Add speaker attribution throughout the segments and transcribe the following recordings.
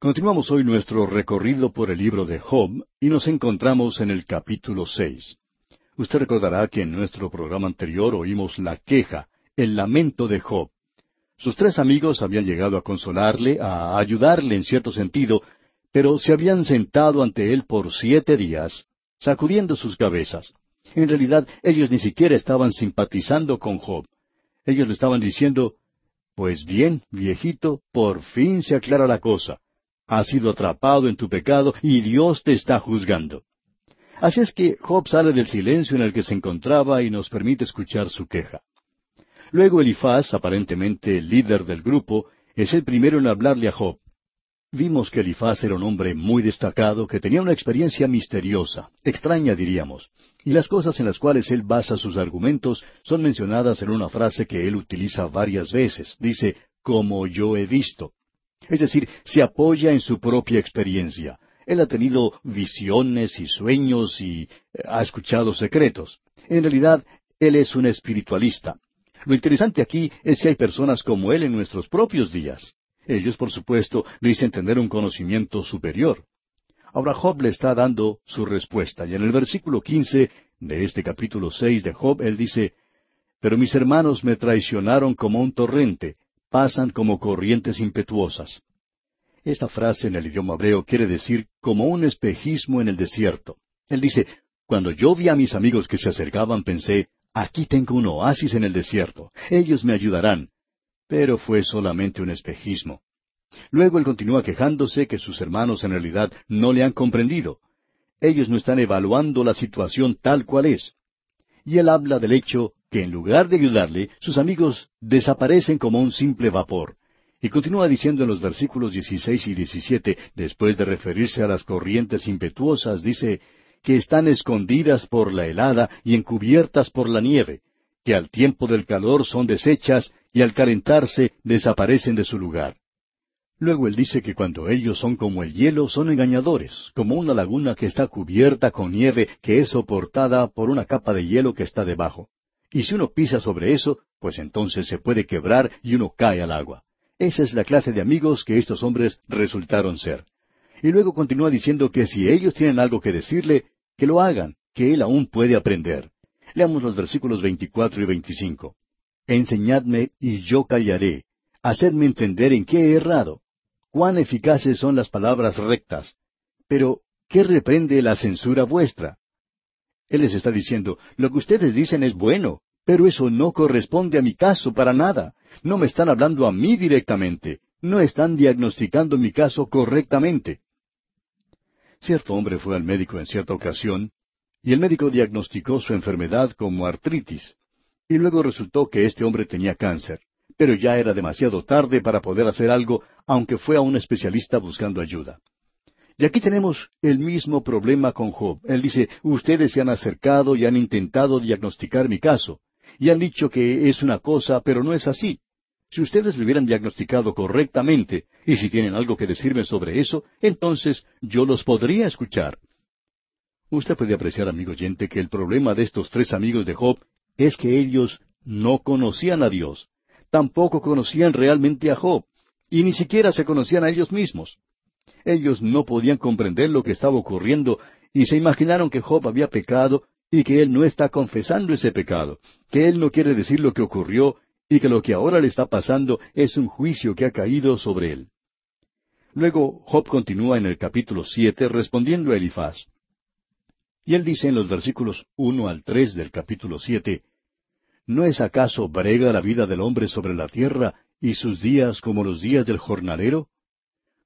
Speaker 1: Continuamos hoy nuestro recorrido por el libro de Job y nos encontramos en el capítulo seis. Usted recordará que en nuestro programa anterior oímos la queja, el lamento de Job. Sus tres amigos habían llegado a consolarle, a ayudarle en cierto sentido, pero se habían sentado ante él por siete días, sacudiendo sus cabezas. En realidad, ellos ni siquiera estaban simpatizando con Job. Ellos le estaban diciendo, Pues bien, viejito, por fin se aclara la cosa. Has sido atrapado en tu pecado y Dios te está juzgando. Así es que Job sale del silencio en el que se encontraba y nos permite escuchar su queja. Luego Elifaz, aparentemente líder del grupo, es el primero en hablarle a Job. Vimos que Elifaz era un hombre muy destacado que tenía una experiencia misteriosa, extraña diríamos, y las cosas en las cuales él basa sus argumentos son mencionadas en una frase que él utiliza varias veces. Dice, como yo he visto. Es decir, se apoya en su propia experiencia. Él ha tenido visiones y sueños y eh, ha escuchado secretos. En realidad, él es un espiritualista. Lo interesante aquí es que hay personas como él en nuestros propios días. Ellos, por supuesto, dicen tener un conocimiento superior. Ahora Job le está dando su respuesta, y en el versículo quince de este capítulo seis de Job, él dice, Pero mis hermanos me traicionaron como un torrente, pasan como corrientes impetuosas. Esta frase en el idioma hebreo quiere decir como un espejismo en el desierto. Él dice, cuando yo vi a mis amigos que se acercaban, pensé, aquí tengo un oasis en el desierto, ellos me ayudarán. Pero fue solamente un espejismo. Luego él continúa quejándose que sus hermanos en realidad no le han comprendido. Ellos no están evaluando la situación tal cual es. Y él habla del hecho que en lugar de ayudarle, sus amigos desaparecen como un simple vapor. Y continúa diciendo en los versículos 16 y 17, después de referirse a las corrientes impetuosas, dice, que están escondidas por la helada y encubiertas por la nieve, que al tiempo del calor son deshechas y al calentarse desaparecen de su lugar. Luego él dice que cuando ellos son como el hielo, son engañadores, como una laguna que está cubierta con nieve que es soportada por una capa de hielo que está debajo. Y si uno pisa sobre eso, pues entonces se puede quebrar y uno cae al agua. Esa es la clase de amigos que estos hombres resultaron ser. Y luego continúa diciendo que si ellos tienen algo que decirle, que lo hagan, que él aún puede aprender. Leamos los versículos 24 y 25. Enseñadme y yo callaré. Hacedme entender en qué he errado. Cuán eficaces son las palabras rectas. Pero, ¿qué reprende la censura vuestra? Él les está diciendo, lo que ustedes dicen es bueno, pero eso no corresponde a mi caso para nada. No me están hablando a mí directamente. No están diagnosticando mi caso correctamente. Cierto hombre fue al médico en cierta ocasión, y el médico diagnosticó su enfermedad como artritis. Y luego resultó que este hombre tenía cáncer, pero ya era demasiado tarde para poder hacer algo, aunque fue a un especialista buscando ayuda. Y aquí tenemos el mismo problema con Job. Él dice, ustedes se han acercado y han intentado diagnosticar mi caso, y han dicho que es una cosa, pero no es así. Si ustedes lo hubieran diagnosticado correctamente, y si tienen algo que decirme sobre eso, entonces yo los podría escuchar. Usted puede apreciar, amigo oyente, que el problema de estos tres amigos de Job es que ellos no conocían a Dios, tampoco conocían realmente a Job, y ni siquiera se conocían a ellos mismos. Ellos no podían comprender lo que estaba ocurriendo y se imaginaron que Job había pecado y que él no está confesando ese pecado, que él no quiere decir lo que ocurrió y que lo que ahora le está pasando es un juicio que ha caído sobre él. Luego Job continúa en el capítulo siete respondiendo a Elifaz. Y él dice en los versículos uno al tres del capítulo siete, ¿No es acaso brega la vida del hombre sobre la tierra y sus días como los días del jornalero?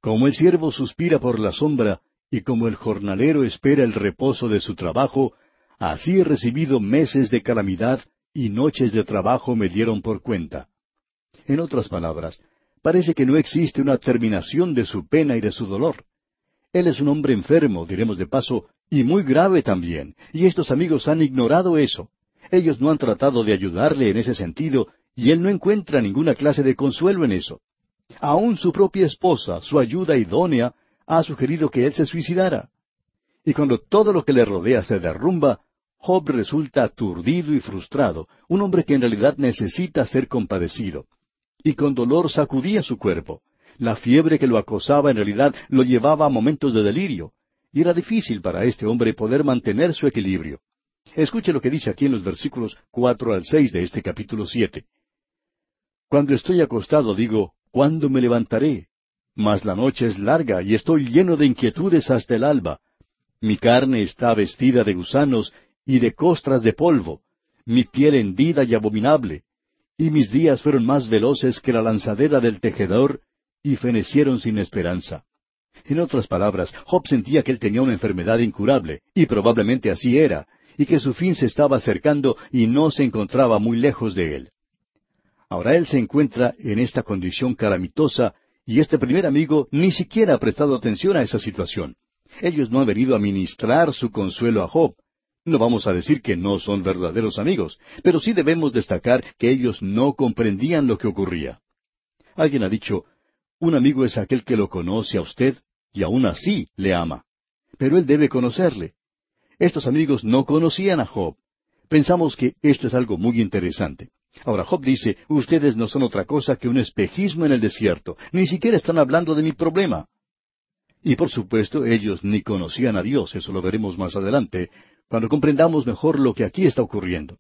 Speaker 1: Como el siervo suspira por la sombra, y como el jornalero espera el reposo de su trabajo, así he recibido meses de calamidad, y noches de trabajo me dieron por cuenta. En otras palabras, parece que no existe una terminación de su pena y de su dolor. Él es un hombre enfermo, diremos de paso, y muy grave también, y estos amigos han ignorado eso. Ellos no han tratado de ayudarle en ese sentido, y él no encuentra ninguna clase de consuelo en eso. Aún su propia esposa, su ayuda idónea, ha sugerido que él se suicidara. Y cuando todo lo que le rodea se derrumba, Job resulta aturdido y frustrado, un hombre que en realidad necesita ser compadecido. Y con dolor sacudía su cuerpo. La fiebre que lo acosaba en realidad lo llevaba a momentos de delirio, y era difícil para este hombre poder mantener su equilibrio. Escuche lo que dice aquí en los versículos cuatro al seis de este capítulo siete. Cuando estoy acostado digo, ¿cuándo me levantaré? Mas la noche es larga y estoy lleno de inquietudes hasta el alba. Mi carne está vestida de gusanos y de costras de polvo, mi piel hendida y abominable, y mis días fueron más veloces que la lanzadera del tejedor, y fenecieron sin esperanza. En otras palabras, Job sentía que él tenía una enfermedad incurable, y probablemente así era, y que su fin se estaba acercando y no se encontraba muy lejos de él. Ahora él se encuentra en esta condición calamitosa, y este primer amigo ni siquiera ha prestado atención a esa situación. Ellos no han venido a ministrar su consuelo a Job, no vamos a decir que no son verdaderos amigos, pero sí debemos destacar que ellos no comprendían lo que ocurría. Alguien ha dicho, un amigo es aquel que lo conoce a usted y aún así le ama. Pero él debe conocerle. Estos amigos no conocían a Job. Pensamos que esto es algo muy interesante. Ahora Job dice, ustedes no son otra cosa que un espejismo en el desierto, ni siquiera están hablando de mi problema. Y por supuesto ellos ni conocían a Dios, eso lo veremos más adelante, cuando comprendamos mejor lo que aquí está ocurriendo.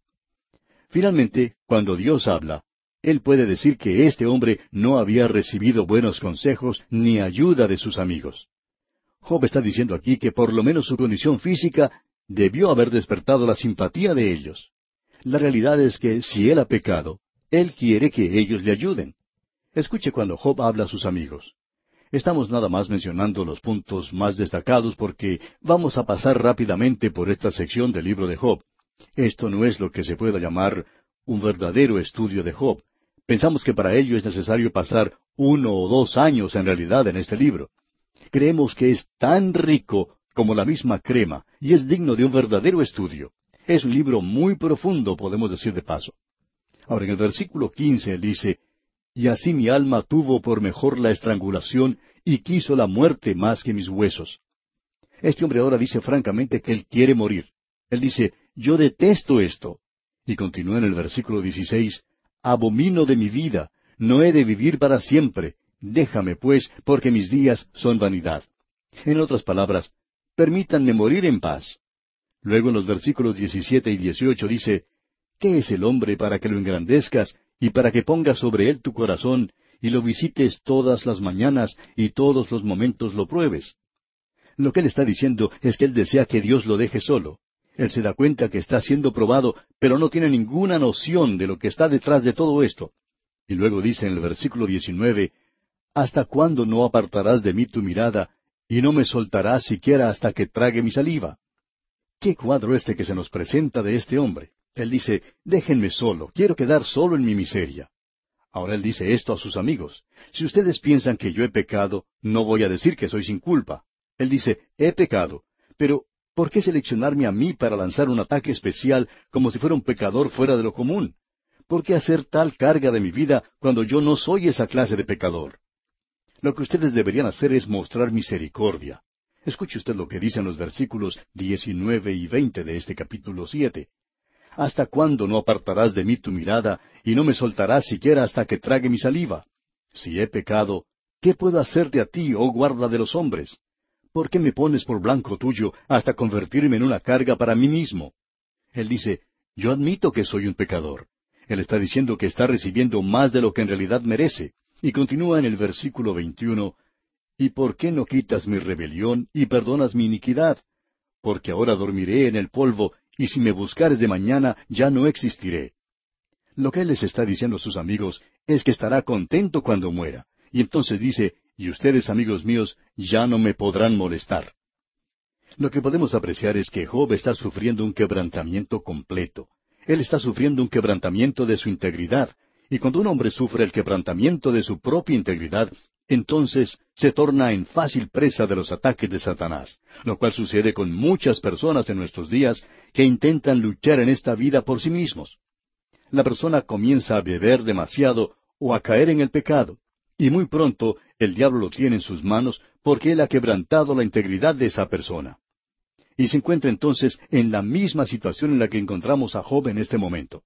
Speaker 1: Finalmente, cuando Dios habla, Él puede decir que este hombre no había recibido buenos consejos ni ayuda de sus amigos. Job está diciendo aquí que por lo menos su condición física debió haber despertado la simpatía de ellos. La realidad es que si él ha pecado, él quiere que ellos le ayuden. Escuche cuando Job habla a sus amigos. Estamos nada más mencionando los puntos más destacados porque vamos a pasar rápidamente por esta sección del libro de Job. Esto no es lo que se pueda llamar un verdadero estudio de Job. Pensamos que para ello es necesario pasar uno o dos años en realidad en este libro. Creemos que es tan rico como la misma crema y es digno de un verdadero estudio. Es un libro muy profundo, podemos decir de paso. Ahora en el versículo quince dice, y así mi alma tuvo por mejor la estrangulación y quiso la muerte más que mis huesos. Este hombre ahora dice francamente que él quiere morir. Él dice, yo detesto esto. Y continúa en el versículo 16, abomino de mi vida, no he de vivir para siempre. Déjame, pues, porque mis días son vanidad. En otras palabras, permítanme morir en paz. Luego en los versículos 17 y 18 dice, ¿Qué es el hombre para que lo engrandezcas y para que pongas sobre él tu corazón y lo visites todas las mañanas y todos los momentos lo pruebes. Lo que él está diciendo es que él desea que Dios lo deje solo. Él se da cuenta que está siendo probado, pero no tiene ninguna noción de lo que está detrás de todo esto. Y luego dice en el versículo 19, ¿Hasta cuándo no apartarás de mí tu mirada y no me soltarás siquiera hasta que trague mi saliva? ¿Qué cuadro este que se nos presenta de este hombre? Él dice, déjenme solo, quiero quedar solo en mi miseria. Ahora él dice esto a sus amigos. Si ustedes piensan que yo he pecado, no voy a decir que soy sin culpa. Él dice, he pecado, pero ¿por qué seleccionarme a mí para lanzar un ataque especial como si fuera un pecador fuera de lo común? ¿Por qué hacer tal carga de mi vida cuando yo no soy esa clase de pecador? Lo que ustedes deberían hacer es mostrar misericordia. Escuche usted lo que dicen los versículos diecinueve y veinte de este capítulo siete. ¿Hasta cuándo no apartarás de mí tu mirada y no me soltarás siquiera hasta que trague mi saliva? Si he pecado, ¿qué puedo hacerte a ti, oh guarda de los hombres? ¿Por qué me pones por blanco tuyo hasta convertirme en una carga para mí mismo? Él dice, yo admito que soy un pecador. Él está diciendo que está recibiendo más de lo que en realidad merece. Y continúa en el versículo 21, ¿Y por qué no quitas mi rebelión y perdonas mi iniquidad? Porque ahora dormiré en el polvo y si me buscares de mañana ya no existiré. Lo que él les está diciendo a sus amigos es que estará contento cuando muera. Y entonces dice, y ustedes, amigos míos, ya no me podrán molestar. Lo que podemos apreciar es que Job está sufriendo un quebrantamiento completo. Él está sufriendo un quebrantamiento de su integridad. Y cuando un hombre sufre el quebrantamiento de su propia integridad, entonces se torna en fácil presa de los ataques de Satanás, lo cual sucede con muchas personas en nuestros días que intentan luchar en esta vida por sí mismos. La persona comienza a beber demasiado o a caer en el pecado, y muy pronto el diablo lo tiene en sus manos porque él ha quebrantado la integridad de esa persona. Y se encuentra entonces en la misma situación en la que encontramos a Job en este momento.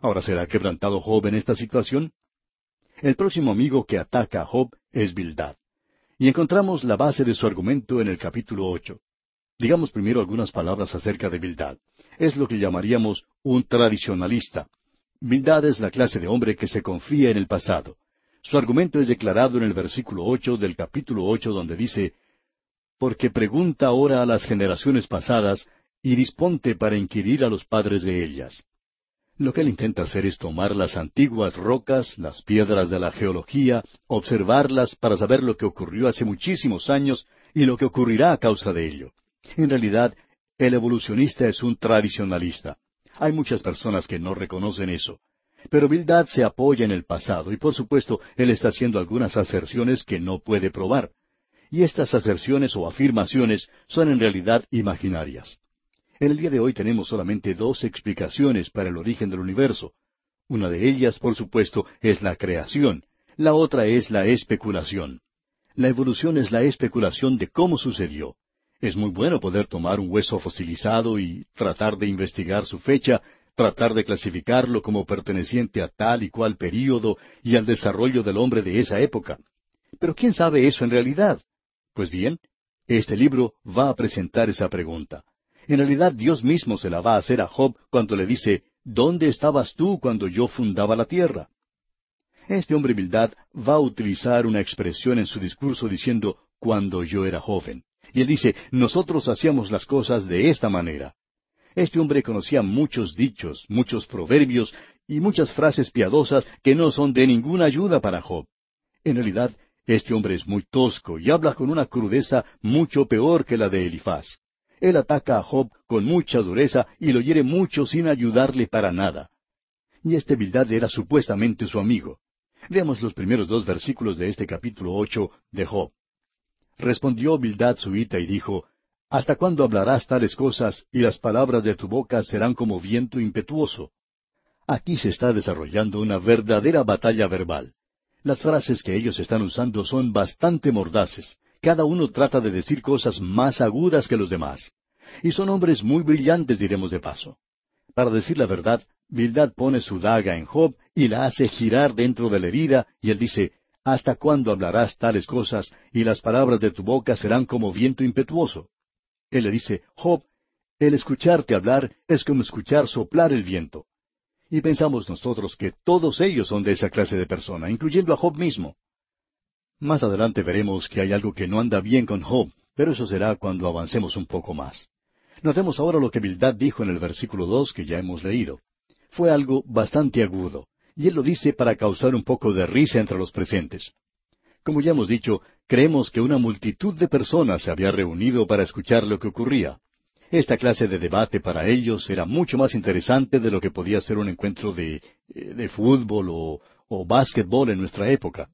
Speaker 1: Ahora, ¿será quebrantado Job en esta situación? El próximo amigo que ataca a Job es Bildad. Y encontramos la base de su argumento en el capítulo ocho. Digamos primero algunas palabras acerca de Bildad. Es lo que llamaríamos un tradicionalista. Bildad es la clase de hombre que se confía en el pasado. Su argumento es declarado en el versículo ocho del capítulo ocho donde dice Porque pregunta ahora a las generaciones pasadas, y disponte para inquirir a los padres de ellas. Lo que él intenta hacer es tomar las antiguas rocas, las piedras de la geología, observarlas para saber lo que ocurrió hace muchísimos años y lo que ocurrirá a causa de ello. En realidad, el evolucionista es un tradicionalista. Hay muchas personas que no reconocen eso. Pero Bildad se apoya en el pasado y por supuesto él está haciendo algunas aserciones que no puede probar. Y estas aserciones o afirmaciones son en realidad imaginarias. En el día de hoy tenemos solamente dos explicaciones para el origen del universo. Una de ellas, por supuesto, es la creación. La otra es la especulación. La evolución es la especulación de cómo sucedió. Es muy bueno poder tomar un hueso fosilizado y tratar de investigar su fecha, tratar de clasificarlo como perteneciente a tal y cual período y al desarrollo del hombre de esa época. Pero ¿quién sabe eso en realidad? Pues bien, este libro va a presentar esa pregunta. En realidad Dios mismo se la va a hacer a Job cuando le dice, ¿Dónde estabas tú cuando yo fundaba la tierra? Este hombre Bildad va a utilizar una expresión en su discurso diciendo, cuando yo era joven. Y él dice, nosotros hacíamos las cosas de esta manera. Este hombre conocía muchos dichos, muchos proverbios y muchas frases piadosas que no son de ninguna ayuda para Job. En realidad, este hombre es muy tosco y habla con una crudeza mucho peor que la de Elifaz. Él ataca a Job con mucha dureza y lo hiere mucho sin ayudarle para nada. Y este Bildad era supuestamente su amigo. Veamos los primeros dos versículos de este capítulo ocho de Job. Respondió Bildad suita y dijo, ¿Hasta cuándo hablarás tales cosas y las palabras de tu boca serán como viento impetuoso? Aquí se está desarrollando una verdadera batalla verbal. Las frases que ellos están usando son bastante mordaces. Cada uno trata de decir cosas más agudas que los demás. Y son hombres muy brillantes, diremos de paso. Para decir la verdad, Bildad pone su daga en Job y la hace girar dentro de la herida, y él dice, ¿Hasta cuándo hablarás tales cosas y las palabras de tu boca serán como viento impetuoso? Él le dice, Job, el escucharte hablar es como escuchar soplar el viento. Y pensamos nosotros que todos ellos son de esa clase de persona, incluyendo a Job mismo. Más adelante veremos que hay algo que no anda bien con Job, pero eso será cuando avancemos un poco más. Notemos ahora lo que Bildad dijo en el versículo dos que ya hemos leído. Fue algo bastante agudo y él lo dice para causar un poco de risa entre los presentes. Como ya hemos dicho, creemos que una multitud de personas se había reunido para escuchar lo que ocurría. Esta clase de debate para ellos era mucho más interesante de lo que podía ser un encuentro de, eh, fútbol o, o básquetbol en nuestra época.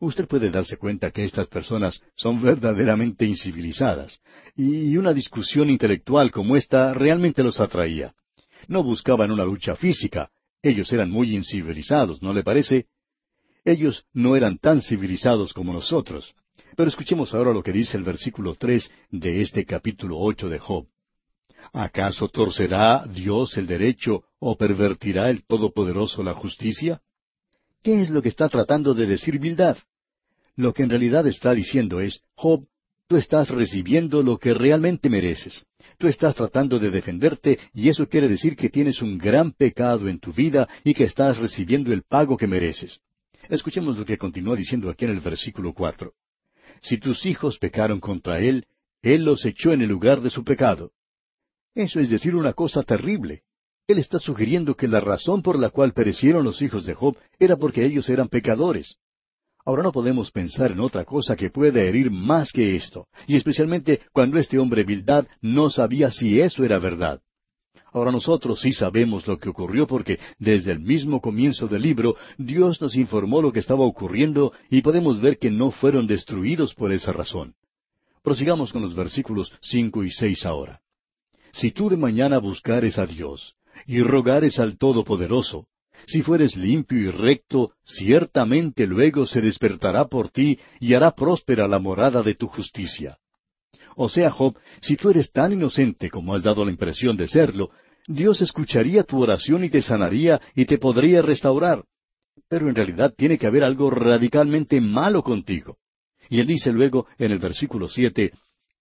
Speaker 1: Usted puede darse cuenta que estas personas son verdaderamente incivilizadas, y una discusión intelectual como esta realmente los atraía. No buscaban una lucha física, ellos eran muy incivilizados, ¿no le parece? Ellos no eran tan civilizados como nosotros. Pero escuchemos ahora lo que dice el versículo tres de este capítulo ocho de Job. ¿Acaso torcerá Dios el derecho o pervertirá el Todopoderoso la justicia? ¿Qué es lo que está tratando de decir Bildad? Lo que en realidad está diciendo es, Job, tú estás recibiendo lo que realmente mereces. Tú estás tratando de defenderte y eso quiere decir que tienes un gran pecado en tu vida y que estás recibiendo el pago que mereces. Escuchemos lo que continúa diciendo aquí en el versículo cuatro. Si tus hijos pecaron contra él, él los echó en el lugar de su pecado. Eso es decir una cosa terrible. Él está sugiriendo que la razón por la cual perecieron los hijos de Job era porque ellos eran pecadores. Ahora no podemos pensar en otra cosa que pueda herir más que esto, y especialmente cuando este hombre Bildad no sabía si eso era verdad. Ahora nosotros sí sabemos lo que ocurrió porque desde el mismo comienzo del libro Dios nos informó lo que estaba ocurriendo y podemos ver que no fueron destruidos por esa razón. Prosigamos con los versículos cinco y seis ahora. Si tú de mañana buscares a Dios y rogares al Todopoderoso, si fueres limpio y recto, ciertamente luego se despertará por ti y hará próspera la morada de tu justicia. O sea, Job, si tú eres tan inocente como has dado la impresión de serlo, Dios escucharía tu oración y te sanaría y te podría restaurar. pero en realidad tiene que haber algo radicalmente malo contigo. Y él dice luego en el versículo siete,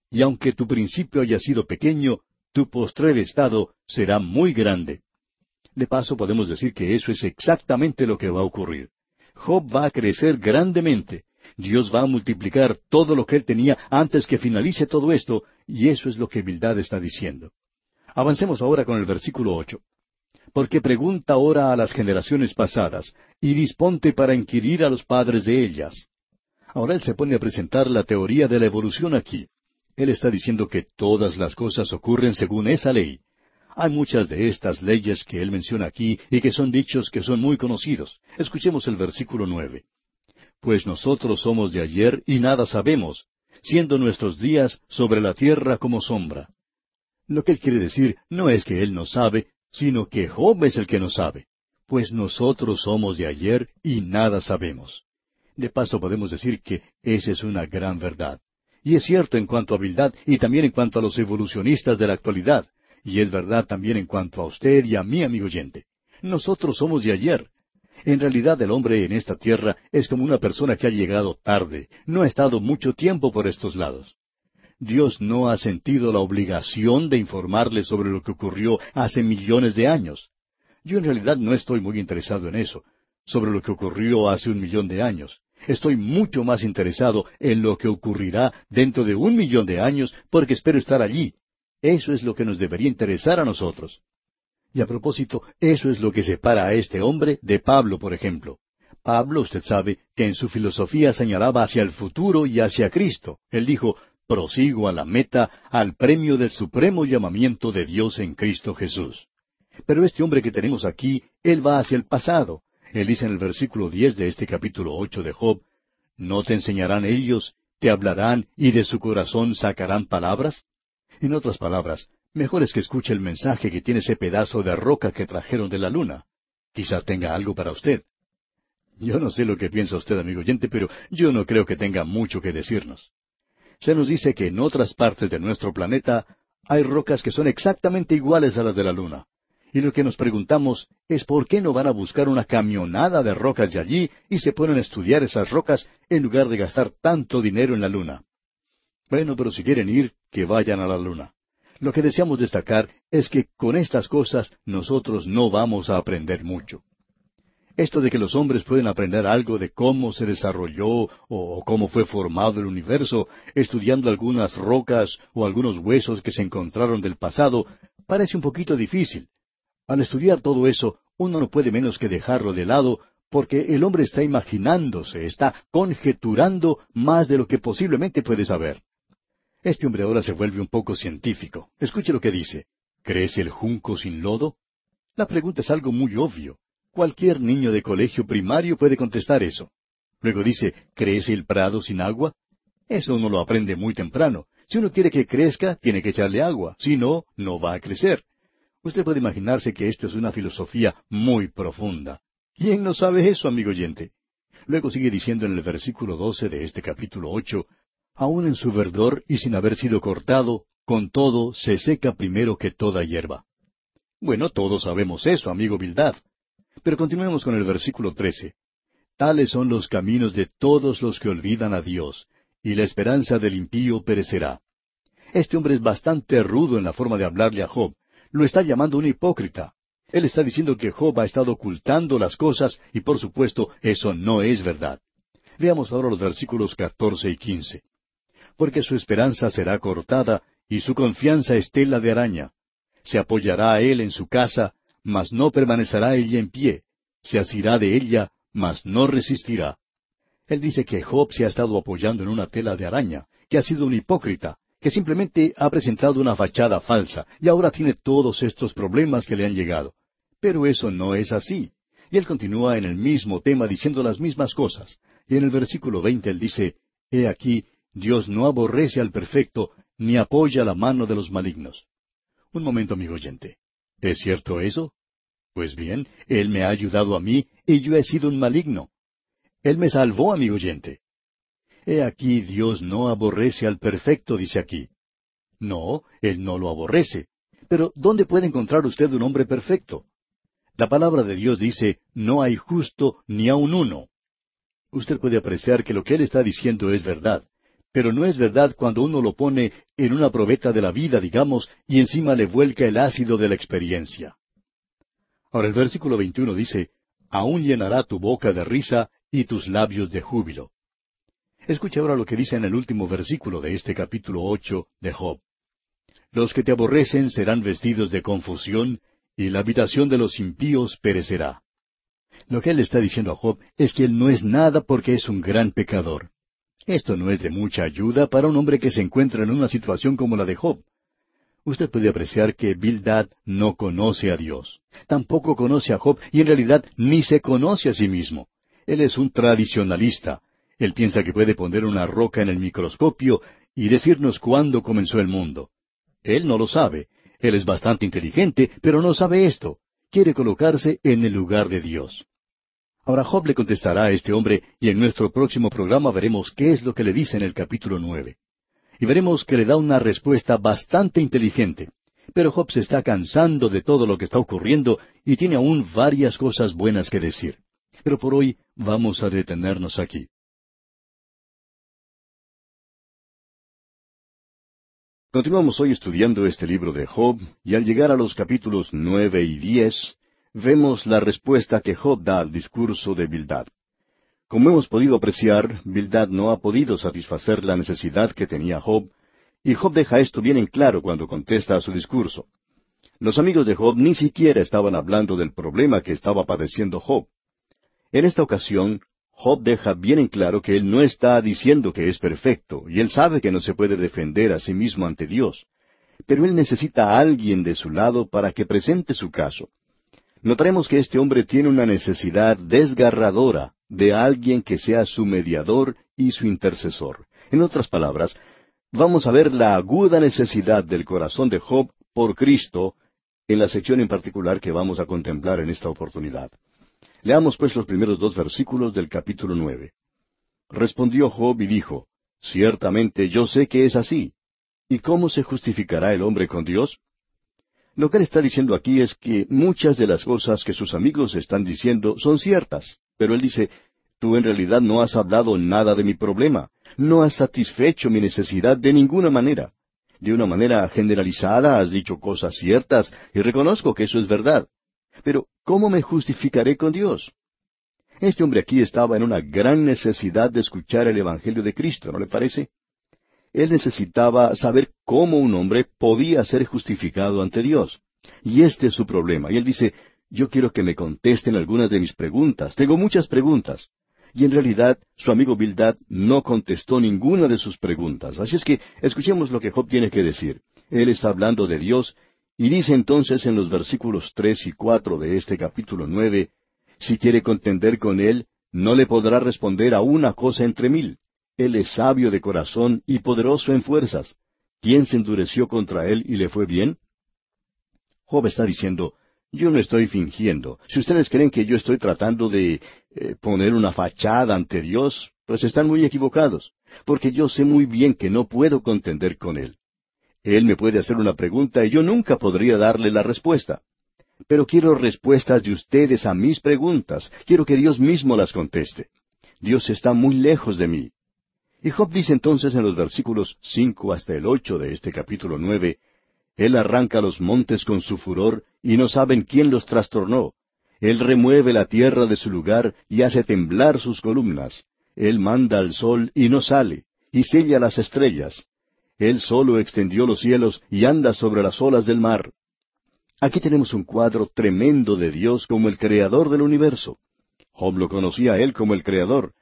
Speaker 1: y aunque tu principio haya sido pequeño, tu postrer estado será muy grande. De paso podemos decir que eso es exactamente lo que va a ocurrir. Job va a crecer grandemente. Dios va a multiplicar todo lo que él tenía antes que finalice todo esto, y eso es lo que Bildad está diciendo. Avancemos ahora con el versículo ocho. Porque pregunta ahora a las generaciones pasadas, y disponte para inquirir a los padres de ellas. Ahora él se pone a presentar la teoría de la evolución aquí. Él está diciendo que todas las cosas ocurren según esa ley. Hay muchas de estas leyes que él menciona aquí y que son dichos que son muy conocidos. Escuchemos el versículo nueve. Pues nosotros somos de ayer y nada sabemos, siendo nuestros días sobre la tierra como sombra. Lo que él quiere decir no es que él no sabe, sino que Job es el que no sabe, pues nosotros somos de ayer y nada sabemos. De paso podemos decir que esa es una gran verdad. Y es cierto en cuanto a habilidad y también en cuanto a los evolucionistas de la actualidad. Y es verdad también en cuanto a usted y a mí, amigo oyente. Nosotros somos de ayer. En realidad el hombre en esta tierra es como una persona que ha llegado tarde, no ha estado mucho tiempo por estos lados. Dios no ha sentido la obligación de informarle sobre lo que ocurrió hace millones de años. Yo en realidad no estoy muy interesado en eso, sobre lo que ocurrió hace un millón de años. Estoy mucho más interesado en lo que ocurrirá dentro de un millón de años porque espero estar allí, eso es lo que nos debería interesar a nosotros. Y a propósito, eso es lo que separa a este hombre de Pablo, por ejemplo. Pablo, usted sabe, que en su filosofía señalaba hacia el futuro y hacia Cristo. Él dijo, prosigo a la meta, al premio del supremo llamamiento de Dios en Cristo Jesús. Pero este hombre que tenemos aquí, él va hacia el pasado. Él dice en el versículo diez de este capítulo ocho de Job, ¿No te enseñarán ellos, te hablarán y de su corazón sacarán palabras? En otras palabras, mejor es que escuche el mensaje que tiene ese pedazo de roca que trajeron de la luna. Quizá tenga algo para usted. Yo no sé lo que piensa usted, amigo oyente, pero yo no creo que tenga mucho que decirnos. Se nos dice que en otras partes de nuestro planeta hay rocas que son exactamente iguales a las de la luna. Y lo que nos preguntamos es por qué no van a buscar una camionada de rocas de allí y se ponen a estudiar esas rocas en lugar de gastar tanto dinero en la luna. Bueno, pero si quieren ir, que vayan a la luna. Lo que deseamos destacar es que con estas cosas nosotros no vamos a aprender mucho. Esto de que los hombres pueden aprender algo de cómo se desarrolló o cómo fue formado el universo, estudiando algunas rocas o algunos huesos que se encontraron del pasado, parece un poquito difícil. Al estudiar todo eso, uno no puede menos que dejarlo de lado, porque el hombre está imaginándose, está conjeturando más de lo que posiblemente puede saber. Este hombre ahora se vuelve un poco científico. Escuche lo que dice. ¿Crece el junco sin lodo? La pregunta es algo muy obvio. Cualquier niño de colegio primario puede contestar eso. Luego dice, ¿crece el prado sin agua? Eso uno lo aprende muy temprano. Si uno quiere que crezca, tiene que echarle agua. Si no, no va a crecer. Usted puede imaginarse que esto es una filosofía muy profunda. ¿Quién no sabe eso, amigo oyente? Luego sigue diciendo en el versículo doce de este capítulo ocho, aun en su verdor y sin haber sido cortado, con todo se seca primero que toda hierba. Bueno, todos sabemos eso, amigo Bildad. Pero continuemos con el versículo trece. Tales son los caminos de todos los que olvidan a Dios, y la esperanza del impío perecerá. Este hombre es bastante rudo en la forma de hablarle a Job. Lo está llamando un hipócrita. Él está diciendo que Job ha estado ocultando las cosas y por supuesto eso no es verdad. Veamos ahora los versículos catorce y quince porque su esperanza será cortada, y su confianza estela de araña. Se apoyará a él en su casa, mas no permanecerá ella en pie. Se asirá de ella, mas no resistirá. Él dice que Job se ha estado apoyando en una tela de araña, que ha sido un hipócrita, que simplemente ha presentado una fachada falsa, y ahora tiene todos estos problemas que le han llegado. Pero eso no es así. Y él continúa en el mismo tema diciendo las mismas cosas. Y en el versículo veinte él dice, He aquí, Dios no aborrece al perfecto, ni apoya la mano de los malignos. Un momento, amigo oyente. ¿Es cierto eso? Pues bien, Él me ha ayudado a mí y yo he sido un maligno. Él me salvó, amigo oyente. He aquí Dios no aborrece al perfecto, dice aquí. No, Él no lo aborrece. Pero ¿dónde puede encontrar usted un hombre perfecto? La palabra de Dios dice, no hay justo ni aun uno. Usted puede apreciar que lo que él está diciendo es verdad, pero no es verdad cuando uno lo pone en una probeta de la vida, digamos, y encima le vuelca el ácido de la experiencia. Ahora el versículo 21 dice, Aún llenará tu boca de risa y tus labios de júbilo. Escucha ahora lo que dice en el último versículo de este capítulo ocho de Job. Los que te aborrecen serán vestidos de confusión, y la habitación de los impíos perecerá. Lo que él está diciendo a Job es que él no es nada porque es un gran pecador. Esto no es de mucha ayuda para un hombre que se encuentra en una situación como la de Job. Usted puede apreciar que Bildad no conoce a Dios. Tampoco conoce a Job y en realidad ni se conoce a sí mismo. Él es un tradicionalista. Él piensa que puede poner una roca en el microscopio y decirnos cuándo comenzó el mundo. Él no lo sabe. Él es bastante inteligente, pero no sabe esto. Quiere colocarse en el lugar de Dios. Ahora Job le contestará a este hombre y en nuestro próximo programa veremos qué es lo que le dice en el capítulo nueve y veremos que le da una respuesta bastante inteligente. Pero Job se está cansando de todo lo que está ocurriendo y tiene aún varias cosas buenas que decir. Pero por hoy vamos a detenernos aquí. Continuamos hoy estudiando este libro de Job y al llegar a los capítulos nueve y diez vemos la respuesta que Job da al discurso de Bildad. Como hemos podido apreciar, Bildad no ha podido satisfacer la necesidad que tenía Job, y Job deja esto bien en claro cuando contesta a su discurso. Los amigos de Job ni siquiera estaban hablando del problema que estaba padeciendo Job. En esta ocasión, Job deja bien en claro que él no está diciendo que es perfecto, y él sabe que no se puede defender a sí mismo ante Dios. Pero él necesita a alguien de su lado para que presente su caso. Notaremos que este hombre tiene una necesidad desgarradora de alguien que sea su mediador y su intercesor. En otras palabras, vamos a ver la aguda necesidad del corazón de Job por Cristo en la sección en particular que vamos a contemplar en esta oportunidad. Leamos pues los primeros dos versículos del capítulo nueve. Respondió Job y dijo, Ciertamente yo sé que es así. ¿Y cómo se justificará el hombre con Dios? Lo que él está diciendo aquí es que muchas de las cosas que sus amigos están diciendo son ciertas. Pero él dice, tú en realidad no has hablado nada de mi problema, no has satisfecho mi necesidad de ninguna manera. De una manera generalizada has dicho cosas ciertas y reconozco que eso es verdad. Pero, ¿cómo me justificaré con Dios? Este hombre aquí estaba en una gran necesidad de escuchar el Evangelio de Cristo, ¿no le parece? Él necesitaba saber cómo un hombre podía ser justificado ante Dios. Y este es su problema. Y él dice, yo quiero que me contesten algunas de mis preguntas. Tengo muchas preguntas. Y en realidad su amigo Bildad no contestó ninguna de sus preguntas. Así es que escuchemos lo que Job tiene que decir. Él está hablando de Dios y dice entonces en los versículos tres y cuatro de este capítulo nueve, si quiere contender con él, no le podrá responder a una cosa entre mil. Él es sabio de corazón y poderoso en fuerzas. ¿Quién se endureció contra él y le fue bien? Job está diciendo, yo no estoy fingiendo. Si ustedes creen que yo estoy tratando de eh, poner una fachada ante Dios, pues están muy equivocados, porque yo sé muy bien que no puedo contender con Él. Él me puede hacer una pregunta y yo nunca podría darle la respuesta. Pero quiero respuestas de ustedes a mis preguntas. Quiero que Dios mismo las conteste. Dios está muy lejos de mí. Y Job dice entonces en los versículos cinco hasta el ocho de este capítulo nueve, Él arranca los montes con su furor y no saben quién los trastornó. Él remueve la tierra de su lugar y hace temblar sus columnas. Él manda al sol y no sale, y sella las estrellas. Él solo extendió los cielos y anda sobre las olas del mar. Aquí tenemos un cuadro tremendo de Dios como el creador del universo. Job lo conocía a él como el creador.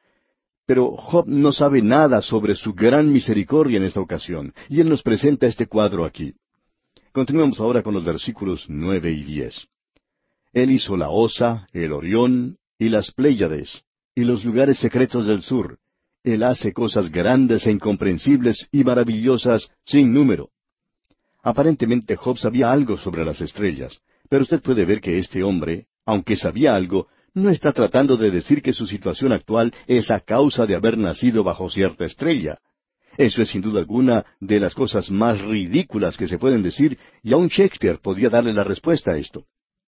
Speaker 1: Pero Job no sabe nada sobre su gran misericordia en esta ocasión, y él nos presenta este cuadro aquí. Continuemos ahora con los versículos nueve y diez. Él hizo la Osa, el Orión y las Pléyades, y los lugares secretos del sur. Él hace cosas grandes e incomprensibles y maravillosas sin número. Aparentemente Job sabía algo sobre las estrellas, pero usted puede ver que este hombre, aunque sabía algo, no está tratando de decir que su situación actual es a causa de haber nacido bajo cierta estrella. Eso es sin duda alguna de las cosas más ridículas que se pueden decir, y aun Shakespeare podía darle la respuesta a esto.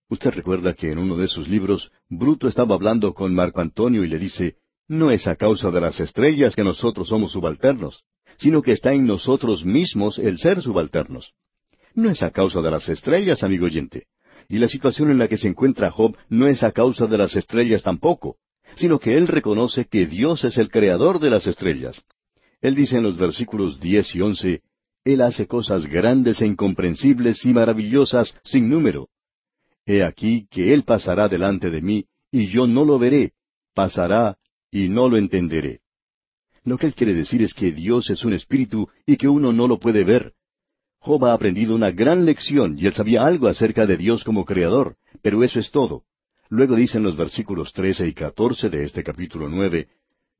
Speaker 1: Usted recuerda que en uno de sus libros, Bruto estaba hablando con Marco Antonio y le dice, no es a causa de las estrellas que nosotros somos subalternos, sino que está en nosotros mismos el ser subalternos. No es a causa de las estrellas, amigo oyente. Y la situación en la que se encuentra Job no es a causa de las estrellas tampoco, sino que él reconoce que Dios es el creador de las estrellas. Él dice en los versículos diez y once, Él hace cosas grandes e incomprensibles y maravillosas sin número. He aquí que Él pasará delante de mí, y yo no lo veré, pasará y no lo entenderé. Lo que él quiere decir es que Dios es un espíritu y que uno no lo puede ver. Job ha aprendido una gran lección y él sabía algo acerca de Dios como creador, pero eso es todo. Luego dicen los versículos trece y catorce de este capítulo nueve,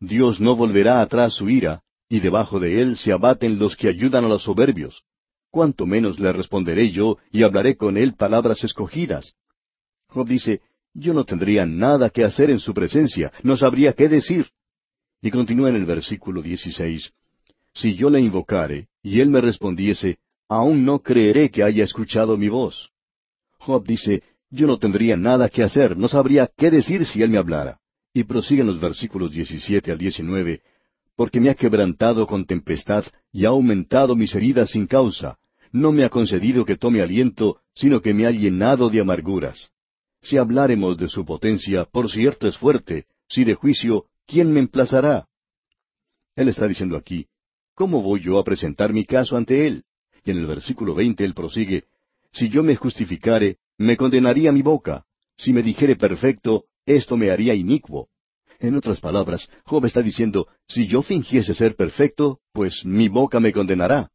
Speaker 1: Dios no volverá atrás su ira, y debajo de él se abaten los que ayudan a los soberbios. Cuánto menos le responderé yo y hablaré con él palabras escogidas. Job dice, yo no tendría nada que hacer en su presencia, no sabría qué decir. Y continúa en el versículo dieciséis, Si yo le invocare, y él me respondiese, aún no creeré que haya escuchado mi voz. Job dice, yo no tendría nada que hacer, no sabría qué decir si él me hablara. Y prosiguen los versículos 17 al 19, porque me ha quebrantado con tempestad y ha aumentado mis heridas sin causa. No me ha concedido que tome aliento, sino que me ha llenado de amarguras. Si habláremos de su potencia, por cierto es fuerte, si de juicio, ¿quién me emplazará? Él está diciendo aquí, ¿cómo voy yo a presentar mi caso ante él? Y en el versículo veinte él prosigue, Si yo me justificare, me condenaría mi boca. Si me dijere perfecto, esto me haría inicuo. En otras palabras, Job está diciendo, si yo fingiese ser perfecto, pues mi boca me condenará.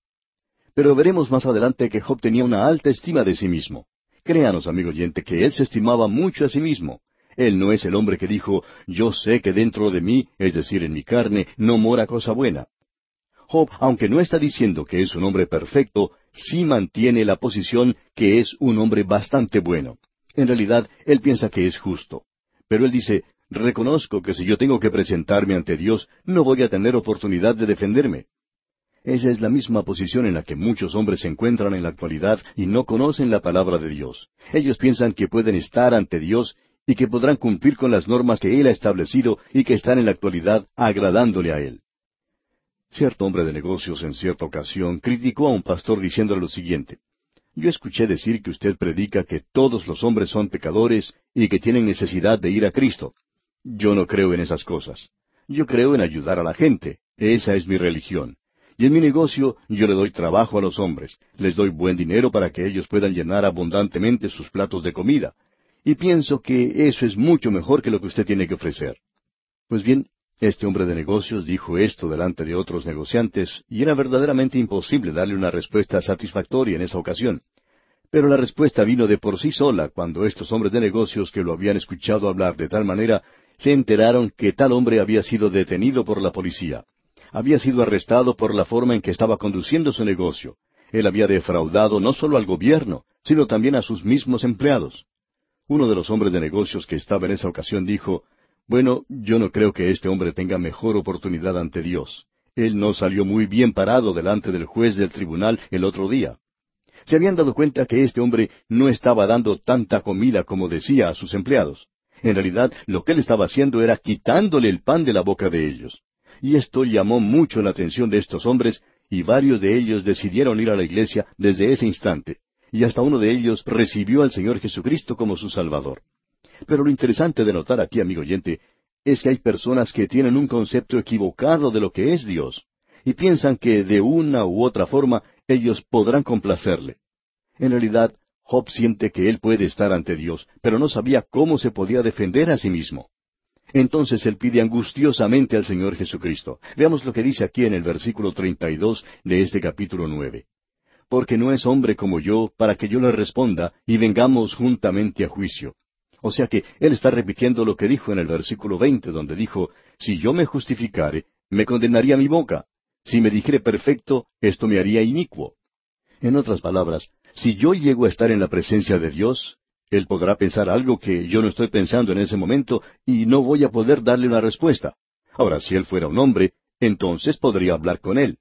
Speaker 1: Pero veremos más adelante que Job tenía una alta estima de sí mismo. Créanos, amigo oyente, que él se estimaba mucho a sí mismo. Él no es el hombre que dijo, yo sé que dentro de mí, es decir, en mi carne, no mora cosa buena. Job, aunque no está diciendo que es un hombre perfecto, sí mantiene la posición que es un hombre bastante bueno. En realidad, él piensa que es justo. Pero él dice, reconozco que si yo tengo que presentarme ante Dios, no voy a tener oportunidad de defenderme. Esa es la misma posición en la que muchos hombres se encuentran en la actualidad y no conocen la palabra de Dios. Ellos piensan que pueden estar ante Dios y que podrán cumplir con las normas que Él ha establecido y que están en la actualidad agradándole a Él. Cierto hombre de negocios en cierta ocasión criticó a un pastor diciéndole lo siguiente. Yo escuché decir que usted predica que todos los hombres son pecadores y que tienen necesidad de ir a Cristo. Yo no creo en esas cosas. Yo creo en ayudar a la gente. Esa es mi religión. Y en mi negocio yo le doy trabajo a los hombres. Les doy buen dinero para que ellos puedan llenar abundantemente sus platos de comida. Y pienso que eso es mucho mejor que lo que usted tiene que ofrecer. Pues bien, este hombre de negocios dijo esto delante de otros negociantes, y era verdaderamente imposible darle una respuesta satisfactoria en esa ocasión. Pero la respuesta vino de por sí sola cuando estos hombres de negocios que lo habían escuchado hablar de tal manera se enteraron que tal hombre había sido detenido por la policía. Había sido arrestado por la forma en que estaba conduciendo su negocio. Él había defraudado no solo al gobierno, sino también a sus mismos empleados. Uno de los hombres de negocios que estaba en esa ocasión dijo, bueno, yo no creo que este hombre tenga mejor oportunidad ante Dios. Él no salió muy bien parado delante del juez del tribunal el otro día. Se habían dado cuenta que este hombre no estaba dando tanta comida como decía a sus empleados. En realidad, lo que él estaba haciendo era quitándole el pan de la boca de ellos. Y esto llamó mucho la atención de estos hombres, y varios de ellos decidieron ir a la iglesia desde ese instante. Y hasta uno de ellos recibió al Señor Jesucristo como su Salvador. Pero lo interesante de notar aquí, amigo oyente, es que hay personas que tienen un concepto equivocado de lo que es Dios, y piensan que de una u otra forma ellos podrán complacerle. En realidad, Job siente que él puede estar ante Dios, pero no sabía cómo se podía defender a sí mismo. Entonces él pide angustiosamente al Señor Jesucristo. Veamos lo que dice aquí en el versículo 32 de este capítulo nueve. Porque no es hombre como yo para que yo le responda y vengamos juntamente a juicio. O sea que él está repitiendo lo que dijo en el versículo veinte, donde dijo, Si yo me justificare, me condenaría mi boca. Si me dijere perfecto, esto me haría inicuo. En otras palabras, si yo llego a estar en la presencia de Dios, Él podrá pensar algo que yo no estoy pensando en ese momento y no voy a poder darle una respuesta. Ahora, si Él fuera un hombre, entonces podría hablar con Él.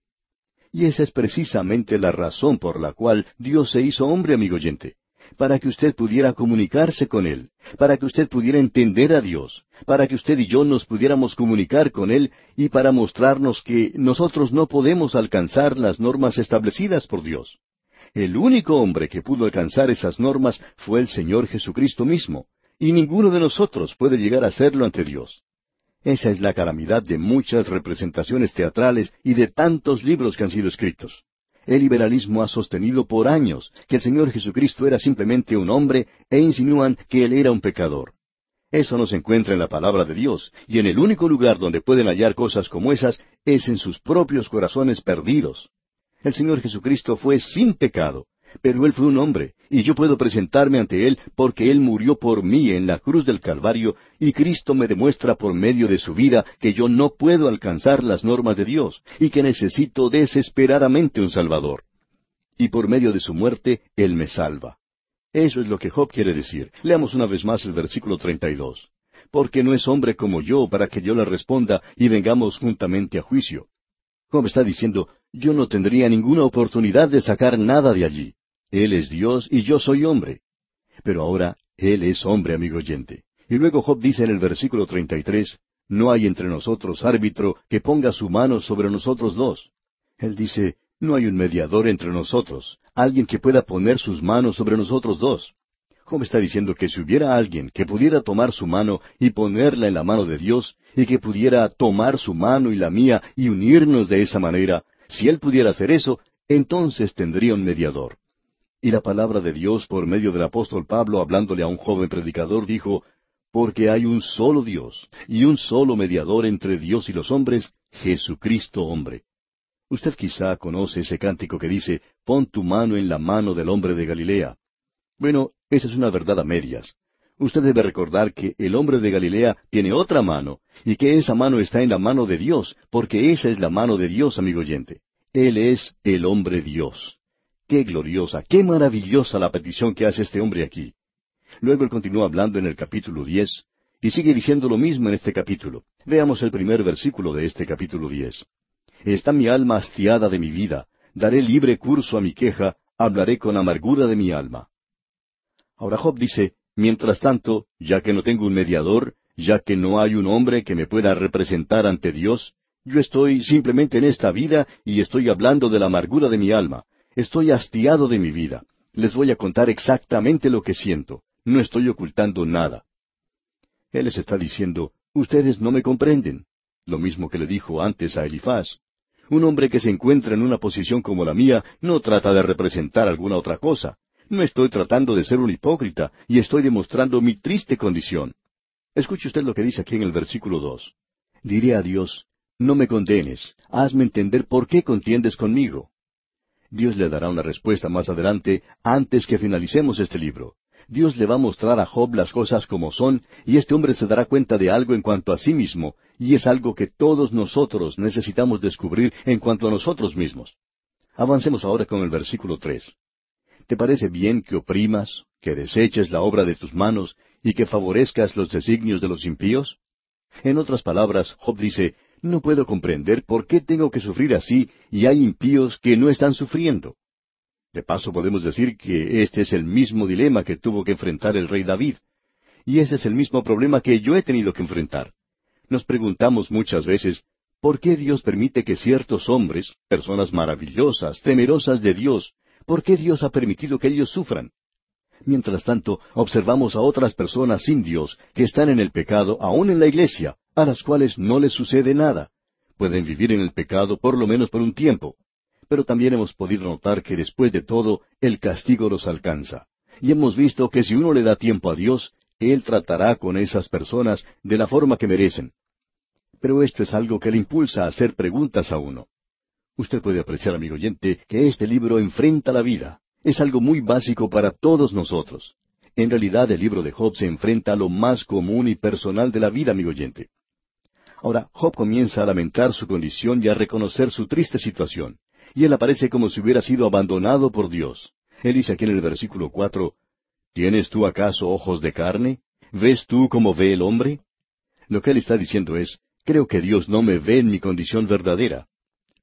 Speaker 1: Y esa es precisamente la razón por la cual Dios se hizo hombre, amigo oyente. para que usted pudiera comunicarse con Él, para que usted pudiera entender a Dios, para que usted y yo nos pudiéramos comunicar con Él y para mostrarnos que nosotros no podemos alcanzar las normas establecidas por Dios. El único hombre que pudo alcanzar esas normas fue el Señor Jesucristo mismo, y ninguno de nosotros puede llegar a hacerlo ante Dios. Esa es la calamidad de muchas representaciones teatrales y de tantos libros que han sido escritos. El liberalismo ha sostenido por años que el Señor Jesucristo era simplemente un hombre e insinúan que Él era un pecador. Eso no se encuentra en la palabra de Dios, y en el único lugar donde pueden hallar cosas como esas es en sus propios corazones perdidos. El Señor Jesucristo fue sin pecado, pero Él fue un hombre, y yo puedo presentarme ante Él porque Él murió por mí en la cruz del Calvario, y Cristo me demuestra por medio de su vida que yo no puedo alcanzar las normas de Dios, y que necesito desesperadamente un Salvador. Y por medio de su muerte, Él me salva. Eso es lo que Job quiere decir. Leamos una vez más el versículo 32. Porque no es hombre como yo para que yo le responda y vengamos juntamente a juicio. Job está diciendo, yo no tendría ninguna oportunidad de sacar nada de allí. Él es Dios y yo soy hombre. Pero ahora Él es hombre, amigo oyente. Y luego Job dice en el versículo 33, No hay entre nosotros árbitro que ponga su mano sobre nosotros dos. Él dice, No hay un mediador entre nosotros, alguien que pueda poner sus manos sobre nosotros dos. Job está diciendo que si hubiera alguien que pudiera tomar su mano y ponerla en la mano de Dios, y que pudiera tomar su mano y la mía y unirnos de esa manera, si él pudiera hacer eso, entonces tendría un mediador. Y la palabra de Dios por medio del apóstol Pablo hablándole a un joven predicador dijo, Porque hay un solo Dios y un solo mediador entre Dios y los hombres, Jesucristo hombre. Usted quizá conoce ese cántico que dice, Pon tu mano en la mano del hombre de Galilea. Bueno, esa es una verdad a medias. Usted debe recordar que el hombre de Galilea tiene otra mano, y que esa mano está en la mano de Dios, porque esa es la mano de Dios, amigo oyente. Él es el hombre Dios. Qué gloriosa, qué maravillosa la petición que hace este hombre aquí. Luego él continúa hablando en el capítulo diez, y sigue diciendo lo mismo en este capítulo. Veamos el primer versículo de este capítulo diez. Está mi alma hastiada de mi vida, daré libre curso a mi queja, hablaré con amargura de mi alma. Ahora Job dice, mientras tanto, ya que no tengo un mediador, ya que no hay un hombre que me pueda representar ante Dios, yo estoy simplemente en esta vida y estoy hablando de la amargura de mi alma, Estoy hastiado de mi vida. Les voy a contar exactamente lo que siento. No estoy ocultando nada. Él les está diciendo, ustedes no me comprenden. Lo mismo que le dijo antes a Elifaz. Un hombre que se encuentra en una posición como la mía no trata de representar alguna otra cosa. No estoy tratando de ser un hipócrita y estoy demostrando mi triste condición. Escuche usted lo que dice aquí en el versículo dos. Diré a Dios, no me condenes, hazme entender por qué contiendes conmigo. Dios le dará una respuesta más adelante, antes que finalicemos este libro. Dios le va a mostrar a Job las cosas como son, y este hombre se dará cuenta de algo en cuanto a sí mismo, y es algo que todos nosotros necesitamos descubrir en cuanto a nosotros mismos. Avancemos ahora con el versículo tres. ¿Te parece bien que oprimas, que deseches la obra de tus manos, y que favorezcas los designios de los impíos? En otras palabras, Job dice, no puedo comprender por qué tengo que sufrir así y hay impíos que no están sufriendo. De paso podemos decir que este es el mismo dilema que tuvo que enfrentar el rey David. Y ese es el mismo problema que yo he tenido que enfrentar. Nos preguntamos muchas veces, ¿por qué Dios permite que ciertos hombres, personas maravillosas, temerosas de Dios, por qué Dios ha permitido que ellos sufran? Mientras tanto, observamos a otras personas sin Dios que están en el pecado, aún en la iglesia, a las cuales no les sucede nada. Pueden vivir en el pecado por lo menos por un tiempo. Pero también hemos podido notar que después de todo el castigo los alcanza. Y hemos visto que si uno le da tiempo a Dios, Él tratará con esas personas de la forma que merecen. Pero esto es algo que le impulsa a hacer preguntas a uno. Usted puede apreciar, amigo oyente, que este libro enfrenta la vida. Es algo muy básico para todos nosotros. En realidad el libro de Job se enfrenta a lo más común y personal de la vida, amigo oyente. Ahora, Job comienza a lamentar su condición y a reconocer su triste situación. Y él aparece como si hubiera sido abandonado por Dios. Él dice aquí en el versículo cuatro, ¿Tienes tú acaso ojos de carne? ¿Ves tú como ve el hombre? Lo que él está diciendo es, creo que Dios no me ve en mi condición verdadera.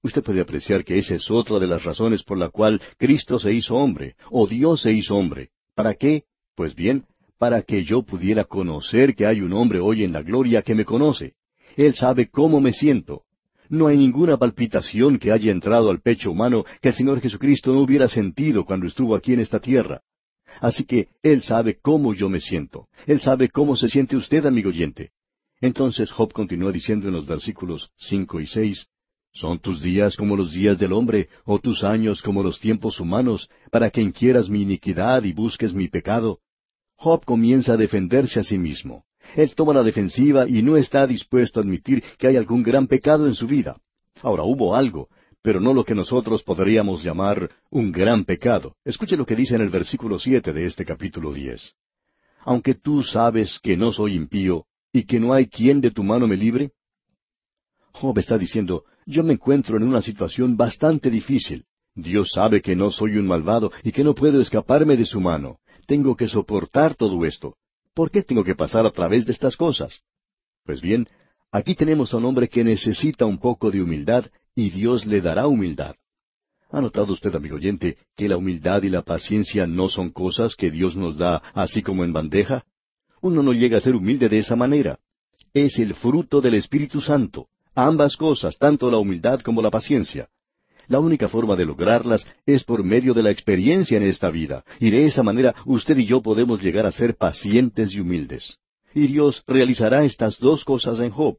Speaker 1: Usted puede apreciar que esa es otra de las razones por la cual Cristo se hizo hombre, o Dios se hizo hombre, ¿Para qué? Pues bien, para que yo pudiera conocer que hay un hombre hoy en la gloria que me conoce. Él sabe cómo me siento. No hay ninguna palpitación que haya entrado al pecho humano que el Señor Jesucristo no hubiera sentido cuando estuvo aquí en esta tierra. Así que Él sabe cómo yo me siento. Él sabe cómo se siente usted, amigo oyente. Entonces Job continúa diciendo en los versículos cinco y seis, ¿Son tus días como los días del hombre, o tus años como los tiempos humanos, para que inquieras mi iniquidad y busques mi pecado? Job comienza a defenderse a sí mismo. Él toma la defensiva y no está dispuesto a admitir que hay algún gran pecado en su vida. Ahora hubo algo, pero no lo que nosotros podríamos llamar un gran pecado. Escuche lo que dice en el versículo siete de este capítulo diez. Aunque tú sabes que no soy impío y que no hay quien de tu mano me libre. Job está diciendo, yo me encuentro en una situación bastante difícil. Dios sabe que no soy un malvado y que no puedo escaparme de su mano. Tengo que soportar todo esto. ¿Por qué tengo que pasar a través de estas cosas? Pues bien, aquí tenemos a un hombre que necesita un poco de humildad y Dios le dará humildad. ¿Ha notado usted, amigo oyente, que la humildad y la paciencia no son cosas que Dios nos da así como en bandeja? Uno no llega a ser humilde de esa manera. Es el fruto del Espíritu Santo. Ambas cosas, tanto la humildad como la paciencia. La única forma de lograrlas es por medio de la experiencia en esta vida, y de esa manera usted y yo podemos llegar a ser pacientes y humildes. Y Dios realizará estas dos cosas en Job.